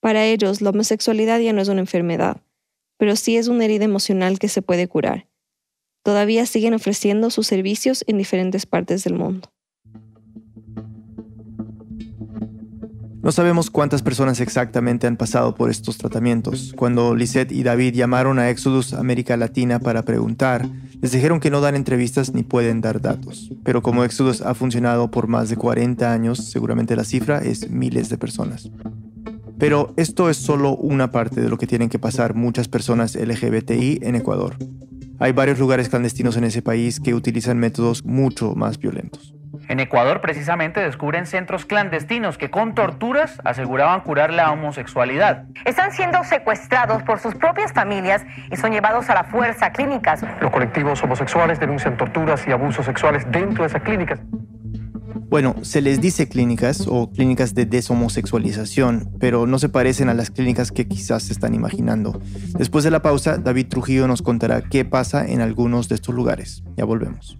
Para ellos, la homosexualidad ya no es una enfermedad, pero sí es una herida emocional que se puede curar. Todavía siguen ofreciendo sus servicios en diferentes partes del mundo. No sabemos cuántas personas exactamente han pasado por estos tratamientos. Cuando Lisette y David llamaron a Exodus América Latina para preguntar, les dijeron que no dan entrevistas ni pueden dar datos. Pero como Exodus ha funcionado por más de 40 años, seguramente la cifra es miles de personas. Pero esto es solo una parte de lo que tienen que pasar muchas personas LGBTI en Ecuador. Hay varios lugares clandestinos en ese país que utilizan métodos mucho más violentos. En Ecuador, precisamente, descubren centros clandestinos que con torturas aseguraban curar la homosexualidad. Están siendo secuestrados por sus propias familias y son llevados a la fuerza a clínicas. Los colectivos homosexuales denuncian torturas y abusos sexuales dentro de esas clínicas. Bueno, se les dice clínicas o clínicas de deshomosexualización, pero no se parecen a las clínicas que quizás se están imaginando. Después de la pausa, David Trujillo nos contará qué pasa en algunos de estos lugares. Ya volvemos.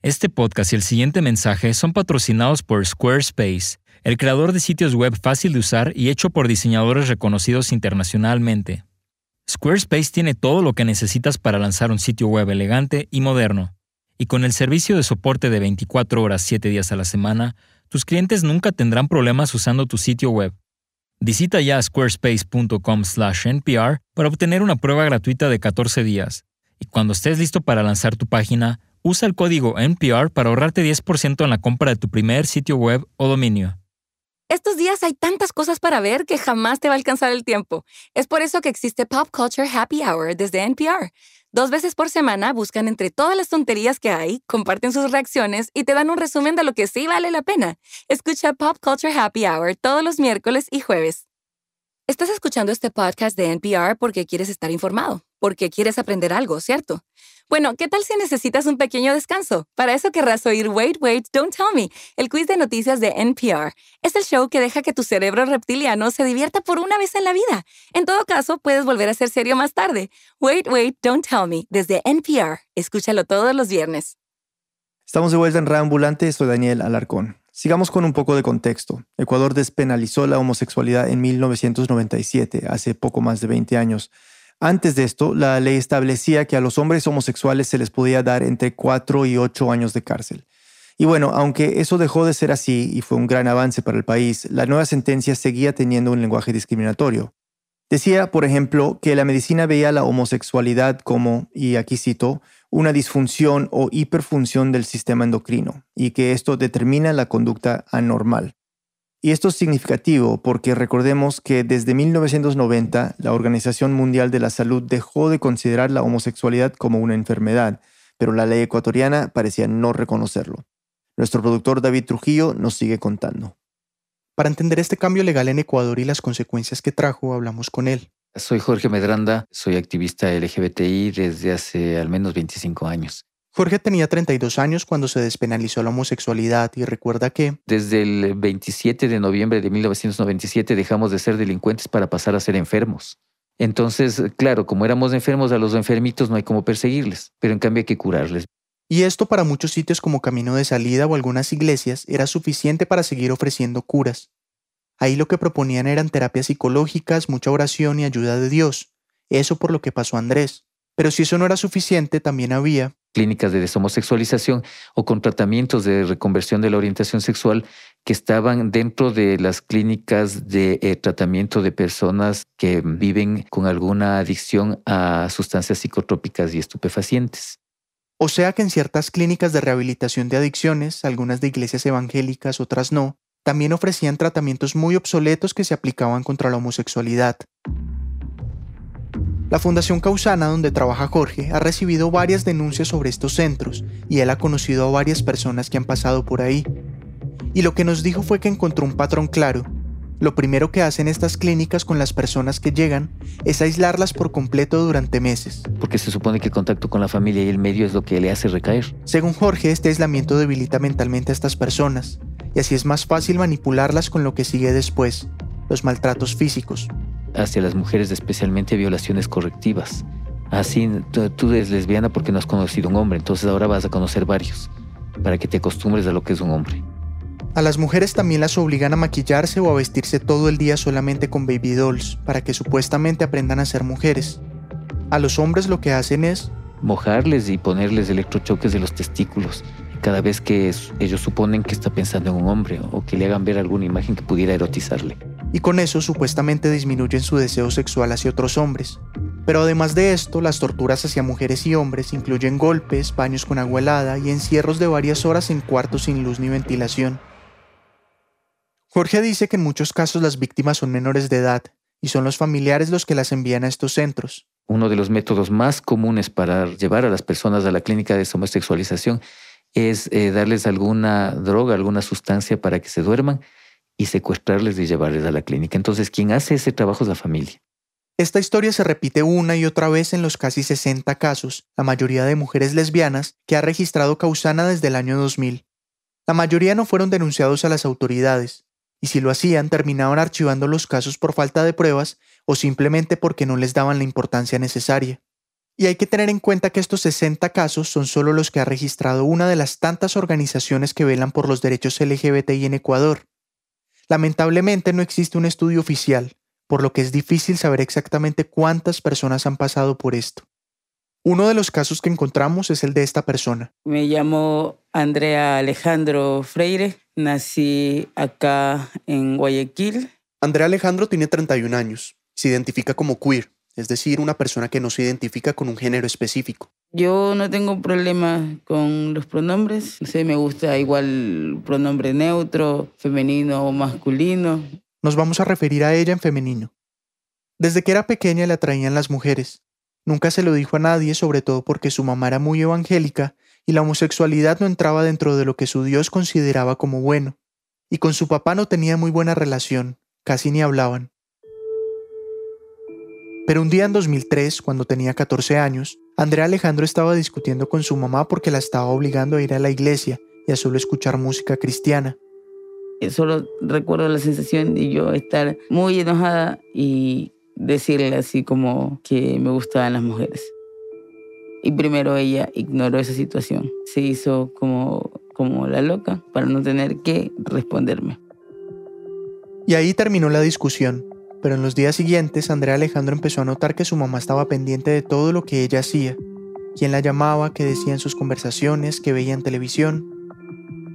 Este podcast y el siguiente mensaje son patrocinados por Squarespace, el creador de sitios web fácil de usar y hecho por diseñadores reconocidos internacionalmente. Squarespace tiene todo lo que necesitas para lanzar un sitio web elegante y moderno. Y con el servicio de soporte de 24 horas 7 días a la semana, tus clientes nunca tendrán problemas usando tu sitio web. Visita ya squarespace.com/npr para obtener una prueba gratuita de 14 días. Y cuando estés listo para lanzar tu página, Usa el código NPR para ahorrarte 10% en la compra de tu primer sitio web o dominio. Estos días hay tantas cosas para ver que jamás te va a alcanzar el tiempo. Es por eso que existe Pop Culture Happy Hour desde NPR. Dos veces por semana buscan entre todas las tonterías que hay, comparten sus reacciones y te dan un resumen de lo que sí vale la pena. Escucha Pop Culture Happy Hour todos los miércoles y jueves. Estás escuchando este podcast de NPR porque quieres estar informado, porque quieres aprender algo, ¿cierto? Bueno, ¿qué tal si necesitas un pequeño descanso? Para eso querrás oír Wait, Wait, Don't Tell Me, el quiz de noticias de NPR. Es el show que deja que tu cerebro reptiliano se divierta por una vez en la vida. En todo caso, puedes volver a ser serio más tarde. Wait, Wait, Don't Tell Me, desde NPR. Escúchalo todos los viernes. Estamos de vuelta en Reambulante, soy Daniel Alarcón. Sigamos con un poco de contexto. Ecuador despenalizó la homosexualidad en 1997, hace poco más de 20 años. Antes de esto, la ley establecía que a los hombres homosexuales se les podía dar entre 4 y 8 años de cárcel. Y bueno, aunque eso dejó de ser así y fue un gran avance para el país, la nueva sentencia seguía teniendo un lenguaje discriminatorio. Decía, por ejemplo, que la medicina veía la homosexualidad como, y aquí cito, una disfunción o hiperfunción del sistema endocrino y que esto determina la conducta anormal. Y esto es significativo porque recordemos que desde 1990 la Organización Mundial de la Salud dejó de considerar la homosexualidad como una enfermedad, pero la ley ecuatoriana parecía no reconocerlo. Nuestro productor David Trujillo nos sigue contando. Para entender este cambio legal en Ecuador y las consecuencias que trajo, hablamos con él. Soy Jorge Medranda, soy activista LGBTI desde hace al menos 25 años. Jorge tenía 32 años cuando se despenalizó la homosexualidad y recuerda que... Desde el 27 de noviembre de 1997 dejamos de ser delincuentes para pasar a ser enfermos. Entonces, claro, como éramos enfermos, a los enfermitos no hay como perseguirles, pero en cambio hay que curarles. Y esto para muchos sitios como Camino de Salida o algunas iglesias era suficiente para seguir ofreciendo curas. Ahí lo que proponían eran terapias psicológicas, mucha oración y ayuda de Dios. Eso por lo que pasó Andrés. Pero si eso no era suficiente, también había clínicas de deshomosexualización o con tratamientos de reconversión de la orientación sexual que estaban dentro de las clínicas de eh, tratamiento de personas que viven con alguna adicción a sustancias psicotrópicas y estupefacientes. O sea que en ciertas clínicas de rehabilitación de adicciones, algunas de iglesias evangélicas, otras no, también ofrecían tratamientos muy obsoletos que se aplicaban contra la homosexualidad. La Fundación Causana, donde trabaja Jorge, ha recibido varias denuncias sobre estos centros y él ha conocido a varias personas que han pasado por ahí. Y lo que nos dijo fue que encontró un patrón claro. Lo primero que hacen estas clínicas con las personas que llegan es aislarlas por completo durante meses. Porque se supone que el contacto con la familia y el medio es lo que le hace recaer. Según Jorge, este aislamiento debilita mentalmente a estas personas y así es más fácil manipularlas con lo que sigue después, los maltratos físicos. Hacia las mujeres especialmente violaciones correctivas. Así, tú eres lesbiana porque no has conocido un hombre, entonces ahora vas a conocer varios, para que te acostumbres a lo que es un hombre. A las mujeres también las obligan a maquillarse o a vestirse todo el día solamente con baby dolls, para que supuestamente aprendan a ser mujeres. A los hombres lo que hacen es mojarles y ponerles electrochoques de los testículos cada vez que ellos suponen que está pensando en un hombre o que le hagan ver alguna imagen que pudiera erotizarle. Y con eso supuestamente disminuyen su deseo sexual hacia otros hombres. Pero además de esto, las torturas hacia mujeres y hombres incluyen golpes, baños con agua helada y encierros de varias horas en cuartos sin luz ni ventilación. Jorge dice que en muchos casos las víctimas son menores de edad y son los familiares los que las envían a estos centros, Uno de los métodos más comunes para llevar a las personas a la clínica de homosexualización es eh, darles alguna droga, alguna sustancia para que se duerman y secuestrarles y llevarles a la clínica. Entonces, quien hace ese trabajo es la familia. Esta historia se repite una y otra vez en los casi 60 casos, la mayoría de mujeres lesbianas, que ha registrado Causana desde el año 2000. La mayoría no fueron denunciados a las autoridades, y si lo hacían terminaban archivando los casos por falta de pruebas o simplemente porque no les daban la importancia necesaria. Y hay que tener en cuenta que estos 60 casos son solo los que ha registrado una de las tantas organizaciones que velan por los derechos LGBTI en Ecuador. Lamentablemente no existe un estudio oficial, por lo que es difícil saber exactamente cuántas personas han pasado por esto. Uno de los casos que encontramos es el de esta persona. Me llamo Andrea Alejandro Freire, nací acá en Guayaquil. Andrea Alejandro tiene 31 años, se identifica como queer, es decir, una persona que no se identifica con un género específico. Yo no tengo problema con los pronombres, no sé, me gusta igual pronombre neutro, femenino o masculino. Nos vamos a referir a ella en femenino. Desde que era pequeña le atraían las mujeres, Nunca se lo dijo a nadie, sobre todo porque su mamá era muy evangélica y la homosexualidad no entraba dentro de lo que su Dios consideraba como bueno. Y con su papá no tenía muy buena relación, casi ni hablaban. Pero un día en 2003, cuando tenía 14 años, Andrea Alejandro estaba discutiendo con su mamá porque la estaba obligando a ir a la iglesia y a solo escuchar música cristiana. Solo recuerdo la sensación de yo estar muy enojada y decirle así como que me gustaban las mujeres. Y primero ella ignoró esa situación. Se hizo como, como la loca para no tener que responderme. Y ahí terminó la discusión. Pero en los días siguientes, Andrea Alejandro empezó a notar que su mamá estaba pendiente de todo lo que ella hacía. Quién la llamaba, qué decía en sus conversaciones, qué veía en televisión.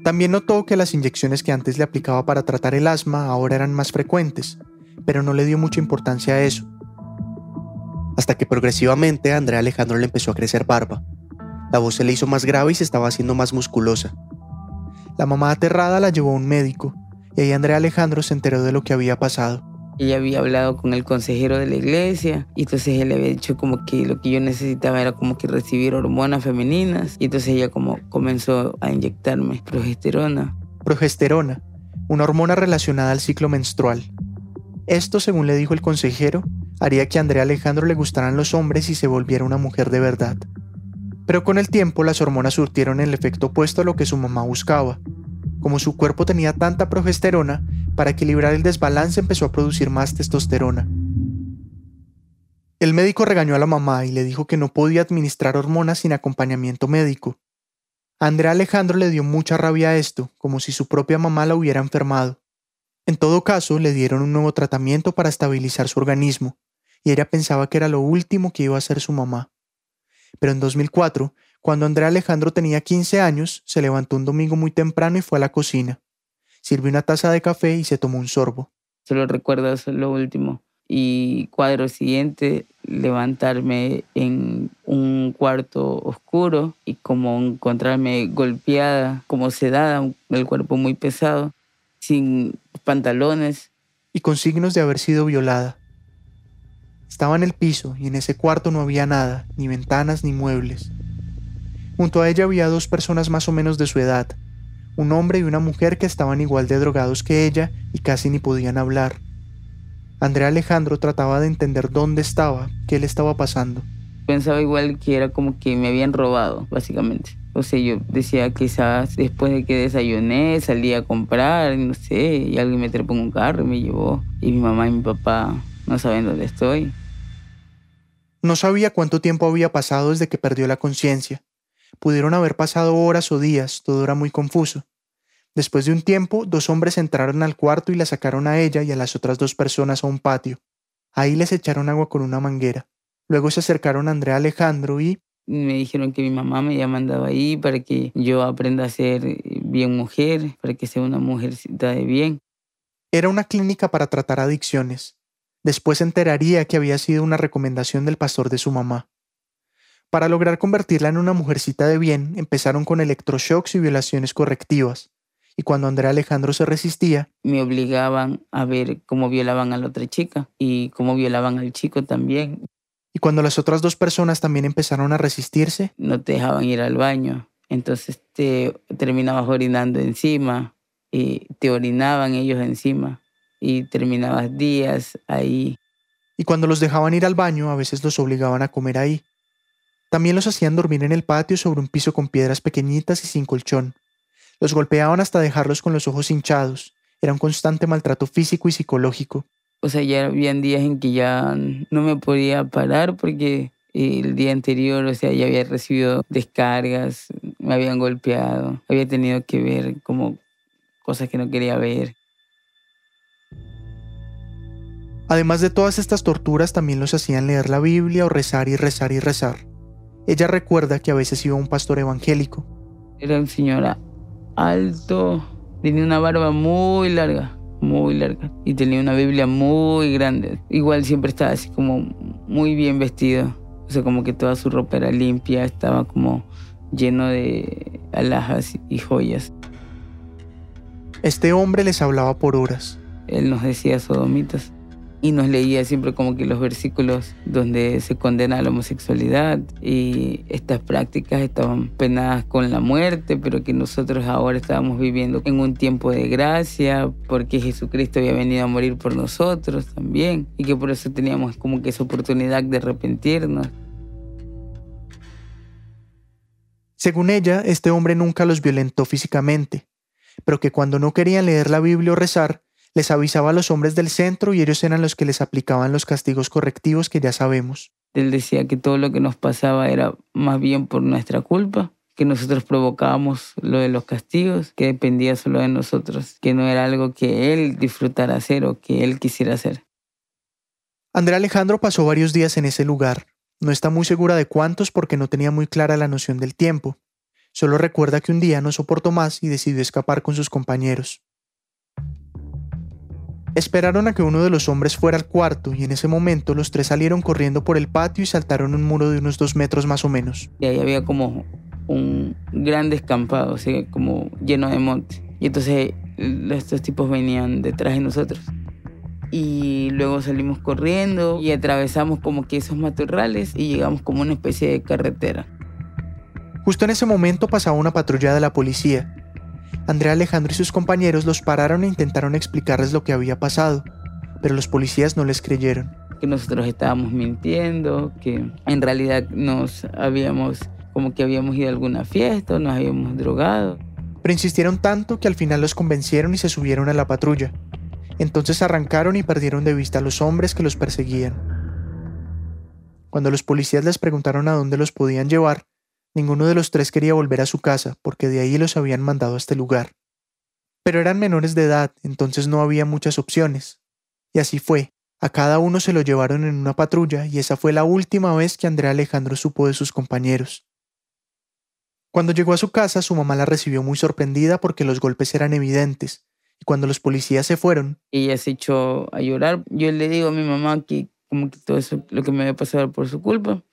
También notó que las inyecciones que antes le aplicaba para tratar el asma ahora eran más frecuentes pero no le dio mucha importancia a eso. Hasta que progresivamente Andrea Alejandro le empezó a crecer barba. La voz se le hizo más grave y se estaba haciendo más musculosa. La mamá aterrada la llevó a un médico y ahí Andrea Alejandro se enteró de lo que había pasado. Ella había hablado con el consejero de la iglesia y entonces él le había dicho como que lo que yo necesitaba era como que recibir hormonas femeninas y entonces ella como comenzó a inyectarme progesterona. Progesterona, una hormona relacionada al ciclo menstrual. Esto, según le dijo el consejero, haría que a Andrea Alejandro le gustaran los hombres y se volviera una mujer de verdad. Pero con el tiempo las hormonas surtieron el efecto opuesto a lo que su mamá buscaba. Como su cuerpo tenía tanta progesterona, para equilibrar el desbalance empezó a producir más testosterona. El médico regañó a la mamá y le dijo que no podía administrar hormonas sin acompañamiento médico. Andrea Alejandro le dio mucha rabia a esto, como si su propia mamá la hubiera enfermado. En todo caso, le dieron un nuevo tratamiento para estabilizar su organismo, y ella pensaba que era lo último que iba a hacer su mamá. Pero en 2004, cuando Andrea Alejandro tenía 15 años, se levantó un domingo muy temprano y fue a la cocina. Sirvió una taza de café y se tomó un sorbo. Solo recuerdo eso lo último. Y cuadro siguiente, levantarme en un cuarto oscuro y como encontrarme golpeada, como sedada, el cuerpo muy pesado sin pantalones. Y con signos de haber sido violada. Estaba en el piso y en ese cuarto no había nada, ni ventanas ni muebles. Junto a ella había dos personas más o menos de su edad, un hombre y una mujer que estaban igual de drogados que ella y casi ni podían hablar. Andrea Alejandro trataba de entender dónde estaba, qué le estaba pasando. Pensaba igual que era como que me habían robado, básicamente. O sea, yo decía quizás después de que desayuné, salí a comprar, no sé, y alguien me trepó en un carro y me llevó. Y mi mamá y mi papá no saben dónde estoy. No sabía cuánto tiempo había pasado desde que perdió la conciencia. Pudieron haber pasado horas o días, todo era muy confuso. Después de un tiempo, dos hombres entraron al cuarto y la sacaron a ella y a las otras dos personas a un patio. Ahí les echaron agua con una manguera. Luego se acercaron a Andrea Alejandro y, me dijeron que mi mamá me había mandado ahí para que yo aprenda a ser bien mujer, para que sea una mujercita de bien. Era una clínica para tratar adicciones. Después se enteraría que había sido una recomendación del pastor de su mamá. Para lograr convertirla en una mujercita de bien, empezaron con electroshocks y violaciones correctivas. Y cuando Andrea Alejandro se resistía, me obligaban a ver cómo violaban a la otra chica y cómo violaban al chico también. Y cuando las otras dos personas también empezaron a resistirse, no te dejaban ir al baño. Entonces te terminabas orinando encima y te orinaban ellos encima y terminabas días ahí. Y cuando los dejaban ir al baño, a veces los obligaban a comer ahí. También los hacían dormir en el patio sobre un piso con piedras pequeñitas y sin colchón. Los golpeaban hasta dejarlos con los ojos hinchados. Era un constante maltrato físico y psicológico. O sea, ya habían días en que ya no me podía parar porque el día anterior, o sea, ya había recibido descargas, me habían golpeado, había tenido que ver como cosas que no quería ver. Además de todas estas torturas, también los hacían leer la Biblia o rezar y rezar y rezar. Ella recuerda que a veces iba un pastor evangélico. Era un señor alto, tenía una barba muy larga, muy larga, y tenía una Biblia muy grande. Igual siempre estaba así como muy bien vestido, o sea, como que toda su ropa era limpia, estaba como lleno de alhajas y joyas. Este hombre les hablaba por horas. Él nos decía sodomitas y nos leía siempre como que los versículos donde se condena la homosexualidad y estas prácticas estaban penadas con la muerte, pero que nosotros ahora estábamos viviendo en un tiempo de gracia porque Jesucristo había venido a morir por nosotros también y que por eso teníamos como que esa oportunidad de arrepentirnos. Según ella, este hombre nunca los violentó físicamente, pero que cuando no querían leer la Biblia o rezar, les avisaba a los hombres del centro y ellos eran los que les aplicaban los castigos correctivos que ya sabemos. Él decía que todo lo que nos pasaba era más bien por nuestra culpa, que nosotros provocábamos lo de los castigos, que dependía solo de nosotros, que no era algo que él disfrutara hacer o que él quisiera hacer. Andrea Alejandro pasó varios días en ese lugar. No está muy segura de cuántos porque no tenía muy clara la noción del tiempo. Solo recuerda que un día no soportó más y decidió escapar con sus compañeros. Esperaron a que uno de los hombres fuera al cuarto y en ese momento los tres salieron corriendo por el patio y saltaron un muro de unos dos metros más o menos. Y ahí había como un gran descampado, o como lleno de monte. Y entonces estos tipos venían detrás de nosotros. Y luego salimos corriendo y atravesamos como que esos matorrales y llegamos como una especie de carretera. Justo en ese momento pasaba una patrulla de la policía Andrea Alejandro y sus compañeros los pararon e intentaron explicarles lo que había pasado, pero los policías no les creyeron. Que nosotros estábamos mintiendo, que en realidad nos habíamos, como que habíamos ido a alguna fiesta, nos habíamos drogado. Pero insistieron tanto que al final los convencieron y se subieron a la patrulla. Entonces arrancaron y perdieron de vista a los hombres que los perseguían. Cuando los policías les preguntaron a dónde los podían llevar, Ninguno de los tres quería volver a su casa, porque de ahí los habían mandado a este lugar. Pero eran menores de edad, entonces no había muchas opciones. Y así fue. A cada uno se lo llevaron en una patrulla y esa fue la última vez que Andrea Alejandro supo de sus compañeros. Cuando llegó a su casa, su mamá la recibió muy sorprendida porque los golpes eran evidentes. Y cuando los policías se fueron... Ella se echó a llorar. Yo le digo a mi mamá que como que todo eso, lo que me había pasado por su culpa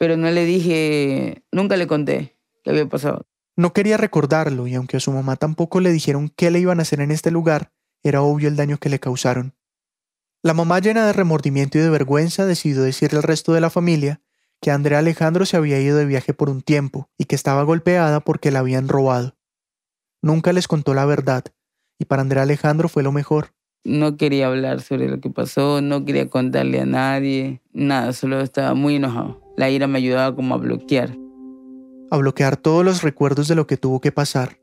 pero no le dije, nunca le conté qué había pasado. No quería recordarlo y aunque a su mamá tampoco le dijeron qué le iban a hacer en este lugar, era obvio el daño que le causaron. La mamá llena de remordimiento y de vergüenza decidió decirle al resto de la familia que Andrea Alejandro se había ido de viaje por un tiempo y que estaba golpeada porque la habían robado. Nunca les contó la verdad, y para Andrea Alejandro fue lo mejor. No quería hablar sobre lo que pasó, no quería contarle a nadie, nada, solo estaba muy enojado la ira me ayudaba como a bloquear. A bloquear todos los recuerdos de lo que tuvo que pasar.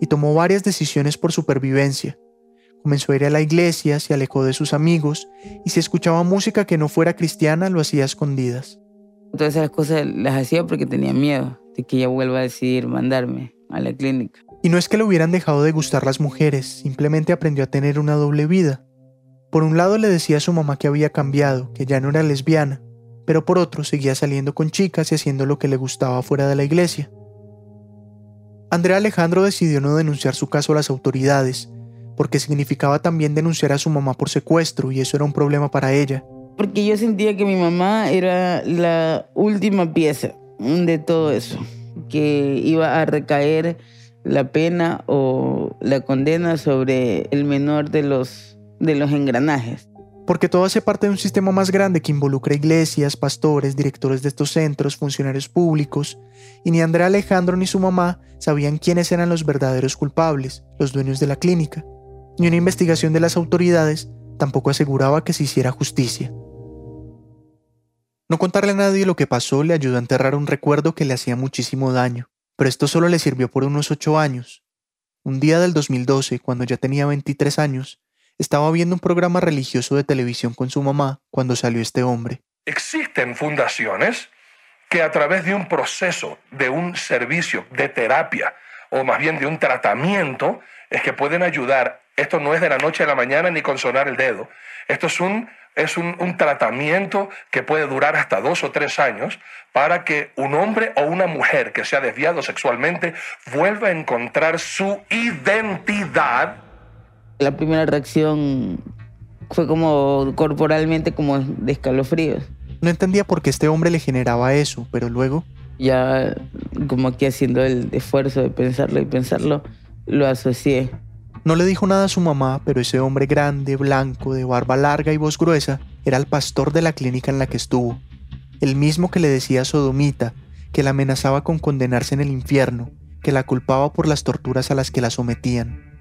Y tomó varias decisiones por supervivencia. Comenzó a ir a la iglesia, se alejó de sus amigos y si escuchaba música que no fuera cristiana lo hacía a escondidas. Todas esas cosas las hacía porque tenía miedo de que ella vuelva a decidir mandarme a la clínica. Y no es que le hubieran dejado de gustar las mujeres, simplemente aprendió a tener una doble vida. Por un lado le decía a su mamá que había cambiado, que ya no era lesbiana, pero por otro seguía saliendo con chicas y haciendo lo que le gustaba fuera de la iglesia. Andrea Alejandro decidió no denunciar su caso a las autoridades, porque significaba también denunciar a su mamá por secuestro y eso era un problema para ella. Porque yo sentía que mi mamá era la última pieza de todo eso, que iba a recaer la pena o la condena sobre el menor de los, de los engranajes. Porque todo hace parte de un sistema más grande que involucra iglesias, pastores, directores de estos centros, funcionarios públicos, y ni Andrea Alejandro ni su mamá sabían quiénes eran los verdaderos culpables, los dueños de la clínica, ni una investigación de las autoridades tampoco aseguraba que se hiciera justicia. No contarle a nadie lo que pasó le ayudó a enterrar un recuerdo que le hacía muchísimo daño, pero esto solo le sirvió por unos ocho años. Un día del 2012, cuando ya tenía 23 años, estaba viendo un programa religioso de televisión con su mamá cuando salió este hombre. Existen fundaciones que a través de un proceso, de un servicio, de terapia, o más bien de un tratamiento, es que pueden ayudar. Esto no es de la noche a la mañana ni con sonar el dedo. Esto es un, es un, un tratamiento que puede durar hasta dos o tres años para que un hombre o una mujer que se ha desviado sexualmente vuelva a encontrar su identidad la primera reacción fue como corporalmente como de escalofríos. No entendía por qué este hombre le generaba eso, pero luego... Ya como que haciendo el esfuerzo de pensarlo y pensarlo, lo asocié. No le dijo nada a su mamá, pero ese hombre grande, blanco, de barba larga y voz gruesa, era el pastor de la clínica en la que estuvo. El mismo que le decía sodomita, que la amenazaba con condenarse en el infierno, que la culpaba por las torturas a las que la sometían.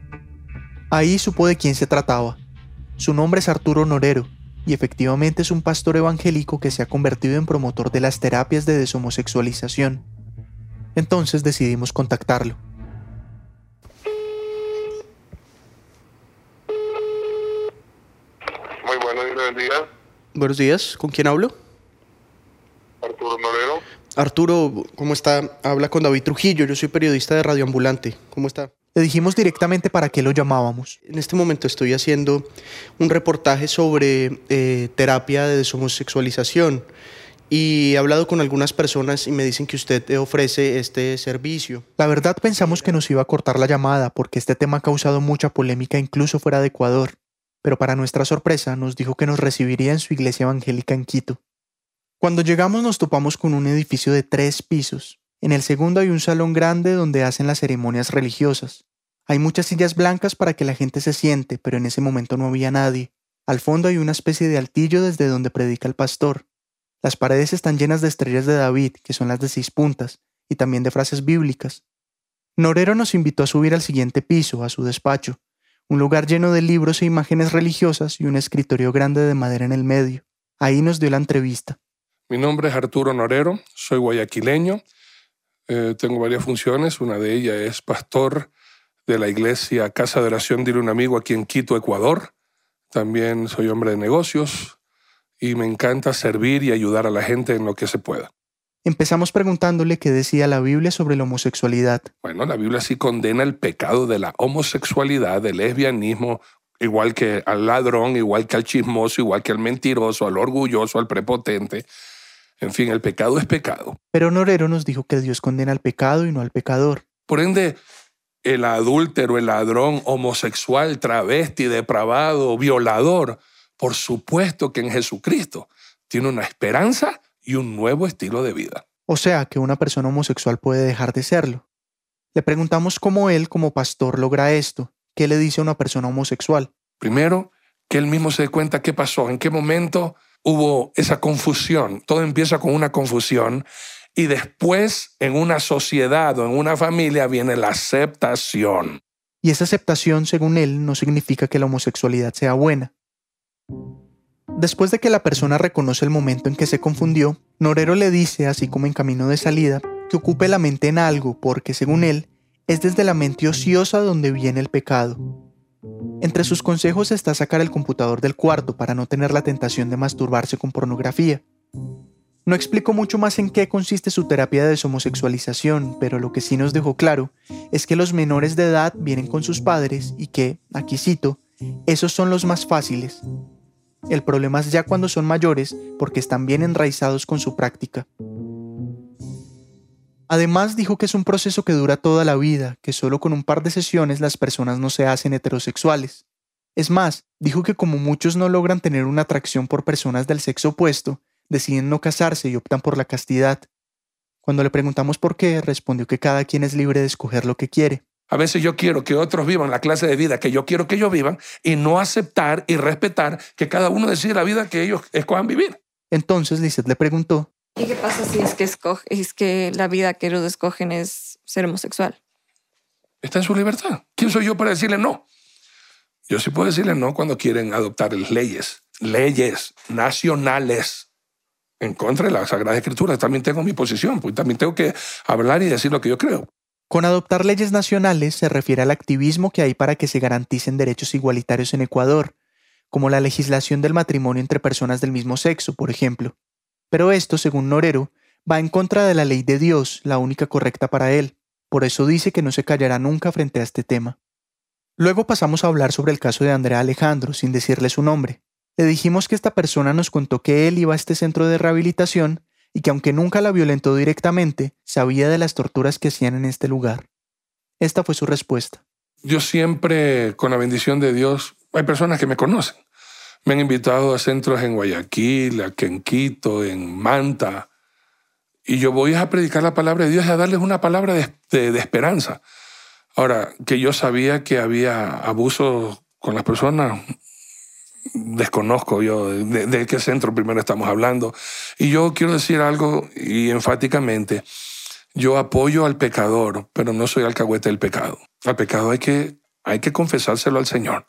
Ahí supo de quién se trataba. Su nombre es Arturo Norero, y efectivamente es un pastor evangélico que se ha convertido en promotor de las terapias de deshomosexualización. Entonces decidimos contactarlo. Muy buenos días. Buenos días, ¿con quién hablo? Arturo Norero. Arturo, ¿cómo está? Habla con David Trujillo, yo soy periodista de Radio Ambulante. ¿Cómo está? Le dijimos directamente para qué lo llamábamos. En este momento estoy haciendo un reportaje sobre eh, terapia de deshomosexualización y he hablado con algunas personas y me dicen que usted ofrece este servicio. La verdad pensamos que nos iba a cortar la llamada porque este tema ha causado mucha polémica incluso fuera de Ecuador, pero para nuestra sorpresa nos dijo que nos recibiría en su iglesia evangélica en Quito. Cuando llegamos nos topamos con un edificio de tres pisos, en el segundo hay un salón grande donde hacen las ceremonias religiosas. Hay muchas sillas blancas para que la gente se siente, pero en ese momento no había nadie. Al fondo hay una especie de altillo desde donde predica el pastor. Las paredes están llenas de estrellas de David, que son las de seis puntas, y también de frases bíblicas. Norero nos invitó a subir al siguiente piso, a su despacho, un lugar lleno de libros e imágenes religiosas y un escritorio grande de madera en el medio. Ahí nos dio la entrevista. Mi nombre es Arturo Norero, soy guayaquileño eh, tengo varias funciones. Una de ellas es pastor de la iglesia Casa de Oración de un amigo aquí en Quito, Ecuador. También soy hombre de negocios y me encanta servir y ayudar a la gente en lo que se pueda. Empezamos preguntándole qué decía la Biblia sobre la homosexualidad. Bueno, la Biblia sí condena el pecado de la homosexualidad, del lesbianismo, igual que al ladrón, igual que al chismoso, igual que al mentiroso, al orgulloso, al prepotente. En fin, el pecado es pecado. Pero Norero nos dijo que Dios condena al pecado y no al pecador. Por ende, el adúltero, el ladrón, homosexual, travesti, depravado, violador, por supuesto que en Jesucristo tiene una esperanza y un nuevo estilo de vida. O sea, que una persona homosexual puede dejar de serlo. Le preguntamos cómo él, como pastor, logra esto. ¿Qué le dice a una persona homosexual? Primero, que él mismo se dé cuenta qué pasó, en qué momento hubo esa confusión. Todo empieza con una confusión y después en una sociedad o en una familia viene la aceptación. Y esa aceptación, según él, no significa que la homosexualidad sea buena. Después de que la persona reconoce el momento en que se confundió, Norero le dice, así como en camino de salida, que ocupe la mente en algo porque, según él, es desde la mente ociosa donde viene el pecado. Entre sus consejos está sacar el computador del cuarto para no tener la tentación de masturbarse con pornografía. No explicó mucho más en qué consiste su terapia de deshomosexualización, pero lo que sí nos dejó claro es que los menores de edad vienen con sus padres y que, aquí cito, esos son los más fáciles. El problema es ya cuando son mayores porque están bien enraizados con su práctica. Además dijo que es un proceso que dura toda la vida, que solo con un par de sesiones las personas no se hacen heterosexuales. Es más, dijo que como muchos no logran tener una atracción por personas del sexo opuesto, deciden no casarse y optan por la castidad. Cuando le preguntamos por qué, respondió que cada quien es libre de escoger lo que quiere. A veces yo quiero que otros vivan la clase de vida que yo quiero que ellos vivan y no aceptar y respetar que cada uno decide la vida que ellos escojan vivir. Entonces Lisette le preguntó, ¿y qué pasa si es que, escoge, es que la vida que ellos escogen es ser homosexual? Está en su libertad. ¿Quién soy yo para decirle no? Yo sí puedo decirle no cuando quieren adoptar leyes, leyes nacionales en contra de la Sagrada Escritura. También tengo mi posición, pues también tengo que hablar y decir lo que yo creo. Con adoptar leyes nacionales se refiere al activismo que hay para que se garanticen derechos igualitarios en Ecuador, como la legislación del matrimonio entre personas del mismo sexo, por ejemplo. Pero esto, según Norero, va en contra de la ley de Dios, la única correcta para él. Por eso dice que no se callará nunca frente a este tema. Luego pasamos a hablar sobre el caso de Andrea Alejandro, sin decirle su nombre. Le dijimos que esta persona nos contó que él iba a este centro de rehabilitación y que aunque nunca la violentó directamente, sabía de las torturas que hacían en este lugar. Esta fue su respuesta. Yo siempre, con la bendición de Dios, hay personas que me conocen. Me han invitado a centros en Guayaquil, aquí en Quito, en Manta. Y yo voy a predicar la palabra de Dios y a darles una palabra de, de esperanza. Ahora, que yo sabía que había abuso con las personas, desconozco yo de, qué centro primero estamos hablando. Y yo quiero decir algo y enfáticamente, yo apoyo al pecador, pero no soy alcahuete del pecado. Al pecado hay que, hay que confesárselo al Señor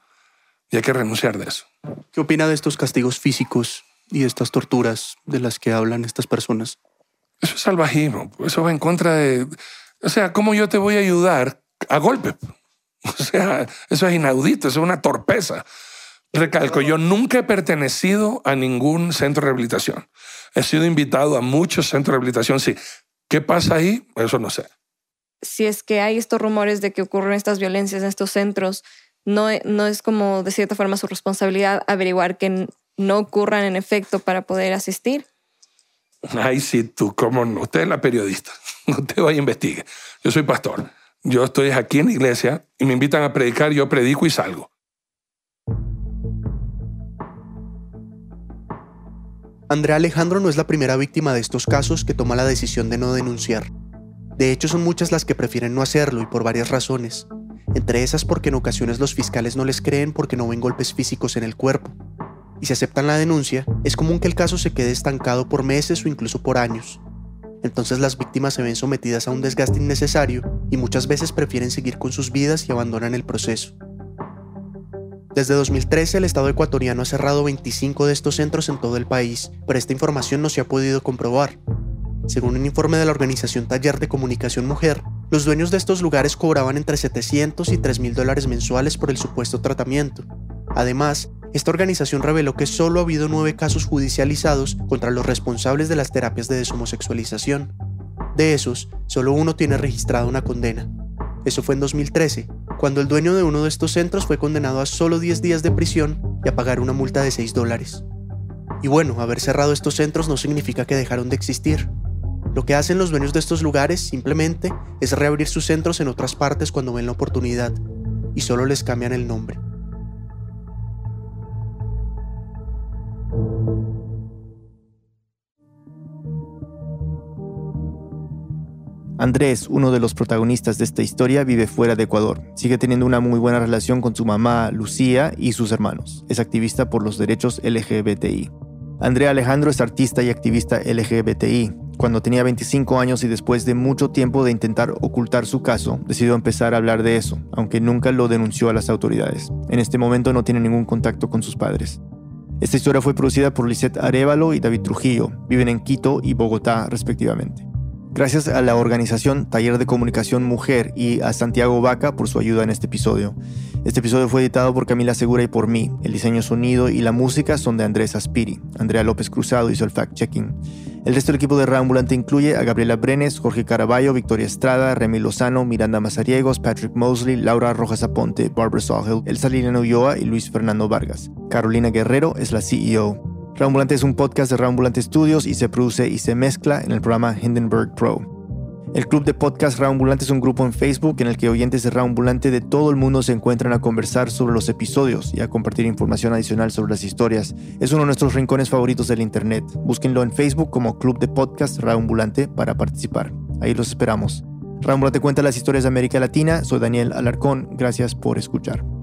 y hay que renunciar de eso. ¿Qué opina de estos castigos físicos y de estas torturas de las que hablan estas personas? Eso es salvajismo, eso va en contra de... O sea, ¿cómo yo te voy a ayudar a golpe? O sea, eso es inaudito, eso es una torpeza. Recalco, yo nunca he pertenecido a ningún centro de rehabilitación. He sido invitado a muchos centros de rehabilitación, sí. ¿Qué pasa ahí? Eso no sé. Si es que hay estos rumores de que ocurren estas violencias en estos centros, no, no es como de cierta forma su responsabilidad averiguar que no ocurran en efecto para poder asistir. Ay, sí, tú, ¿cómo no? Usted es la periodista. Usted vaya a investigue. Yo soy pastor. Yo estoy aquí en la iglesia y me invitan a predicar, yo predico y salgo. Andrea Alejandro no es la primera víctima de estos casos que toma la decisión de no denunciar. De hecho, son muchas las que prefieren no hacerlo y por varias razones. Entre esas porque en ocasiones los fiscales no les creen porque no ven golpes físicos en el cuerpo. Y si aceptan la denuncia, es común que el caso se quede estancado por meses o incluso por años. Entonces las víctimas se ven sometidas a un desgaste innecesario y muchas veces prefieren seguir con sus vidas y abandonan el proceso. Desde 2013 el Estado ecuatoriano ha cerrado 25 de estos centros en todo el país, pero esta información no se ha podido comprobar. Según un informe de la organización Taller de Comunicación Mujer, los dueños de estos lugares cobraban entre 700 y 3 mil dólares mensuales por el supuesto tratamiento. Además, esta organización reveló que solo ha habido nueve casos judicializados contra los responsables de las terapias de deshomosexualización. De esos, solo uno tiene registrada una condena. Eso fue en 2013, cuando el dueño de uno de estos centros fue condenado a solo 10 días de prisión y a pagar una multa de 6 dólares. Y bueno, haber cerrado estos centros no significa que dejaron de existir. Lo que hacen los dueños de estos lugares simplemente es reabrir sus centros en otras partes cuando ven la oportunidad, y solo les cambian el nombre. Andrés, uno de los protagonistas de esta historia, vive fuera de Ecuador. Sigue teniendo una muy buena relación con su mamá, Lucía, y sus hermanos. Es activista por los derechos LGBTI. Andrea Alejandro es artista y activista LGBTI. Cuando tenía 25 años y después de mucho tiempo de intentar ocultar su caso, decidió empezar a hablar de eso, aunque nunca lo denunció a las autoridades. En este momento no tiene ningún contacto con sus padres. Esta historia fue producida por Lisette Arevalo y David Trujillo. Viven en Quito y Bogotá, respectivamente. Gracias a la organización Taller de Comunicación Mujer y a Santiago Vaca por su ayuda en este episodio. Este episodio fue editado por Camila Segura y por mí. El diseño sonido y la música son de Andrés Aspiri. Andrea López Cruzado hizo el fact-checking. El resto del equipo de Reambulante incluye a Gabriela Brenes, Jorge Caraballo, Victoria Estrada, Remy Lozano, Miranda Mazariegos, Patrick Mosley, Laura Rojas Aponte, Barbara Sawhill, Elsa Liliana Ulloa y Luis Fernando Vargas. Carolina Guerrero es la CEO. Raambulante es un podcast de Raambulante Studios y se produce y se mezcla en el programa Hindenburg Pro. El Club de Podcast Raambulante es un grupo en Facebook en el que oyentes de Raambulante de todo el mundo se encuentran a conversar sobre los episodios y a compartir información adicional sobre las historias. Es uno de nuestros rincones favoritos del Internet. Búsquenlo en Facebook como Club de Podcast Raambulante para participar. Ahí los esperamos. Rambla te cuenta las historias de América Latina. Soy Daniel Alarcón. Gracias por escuchar.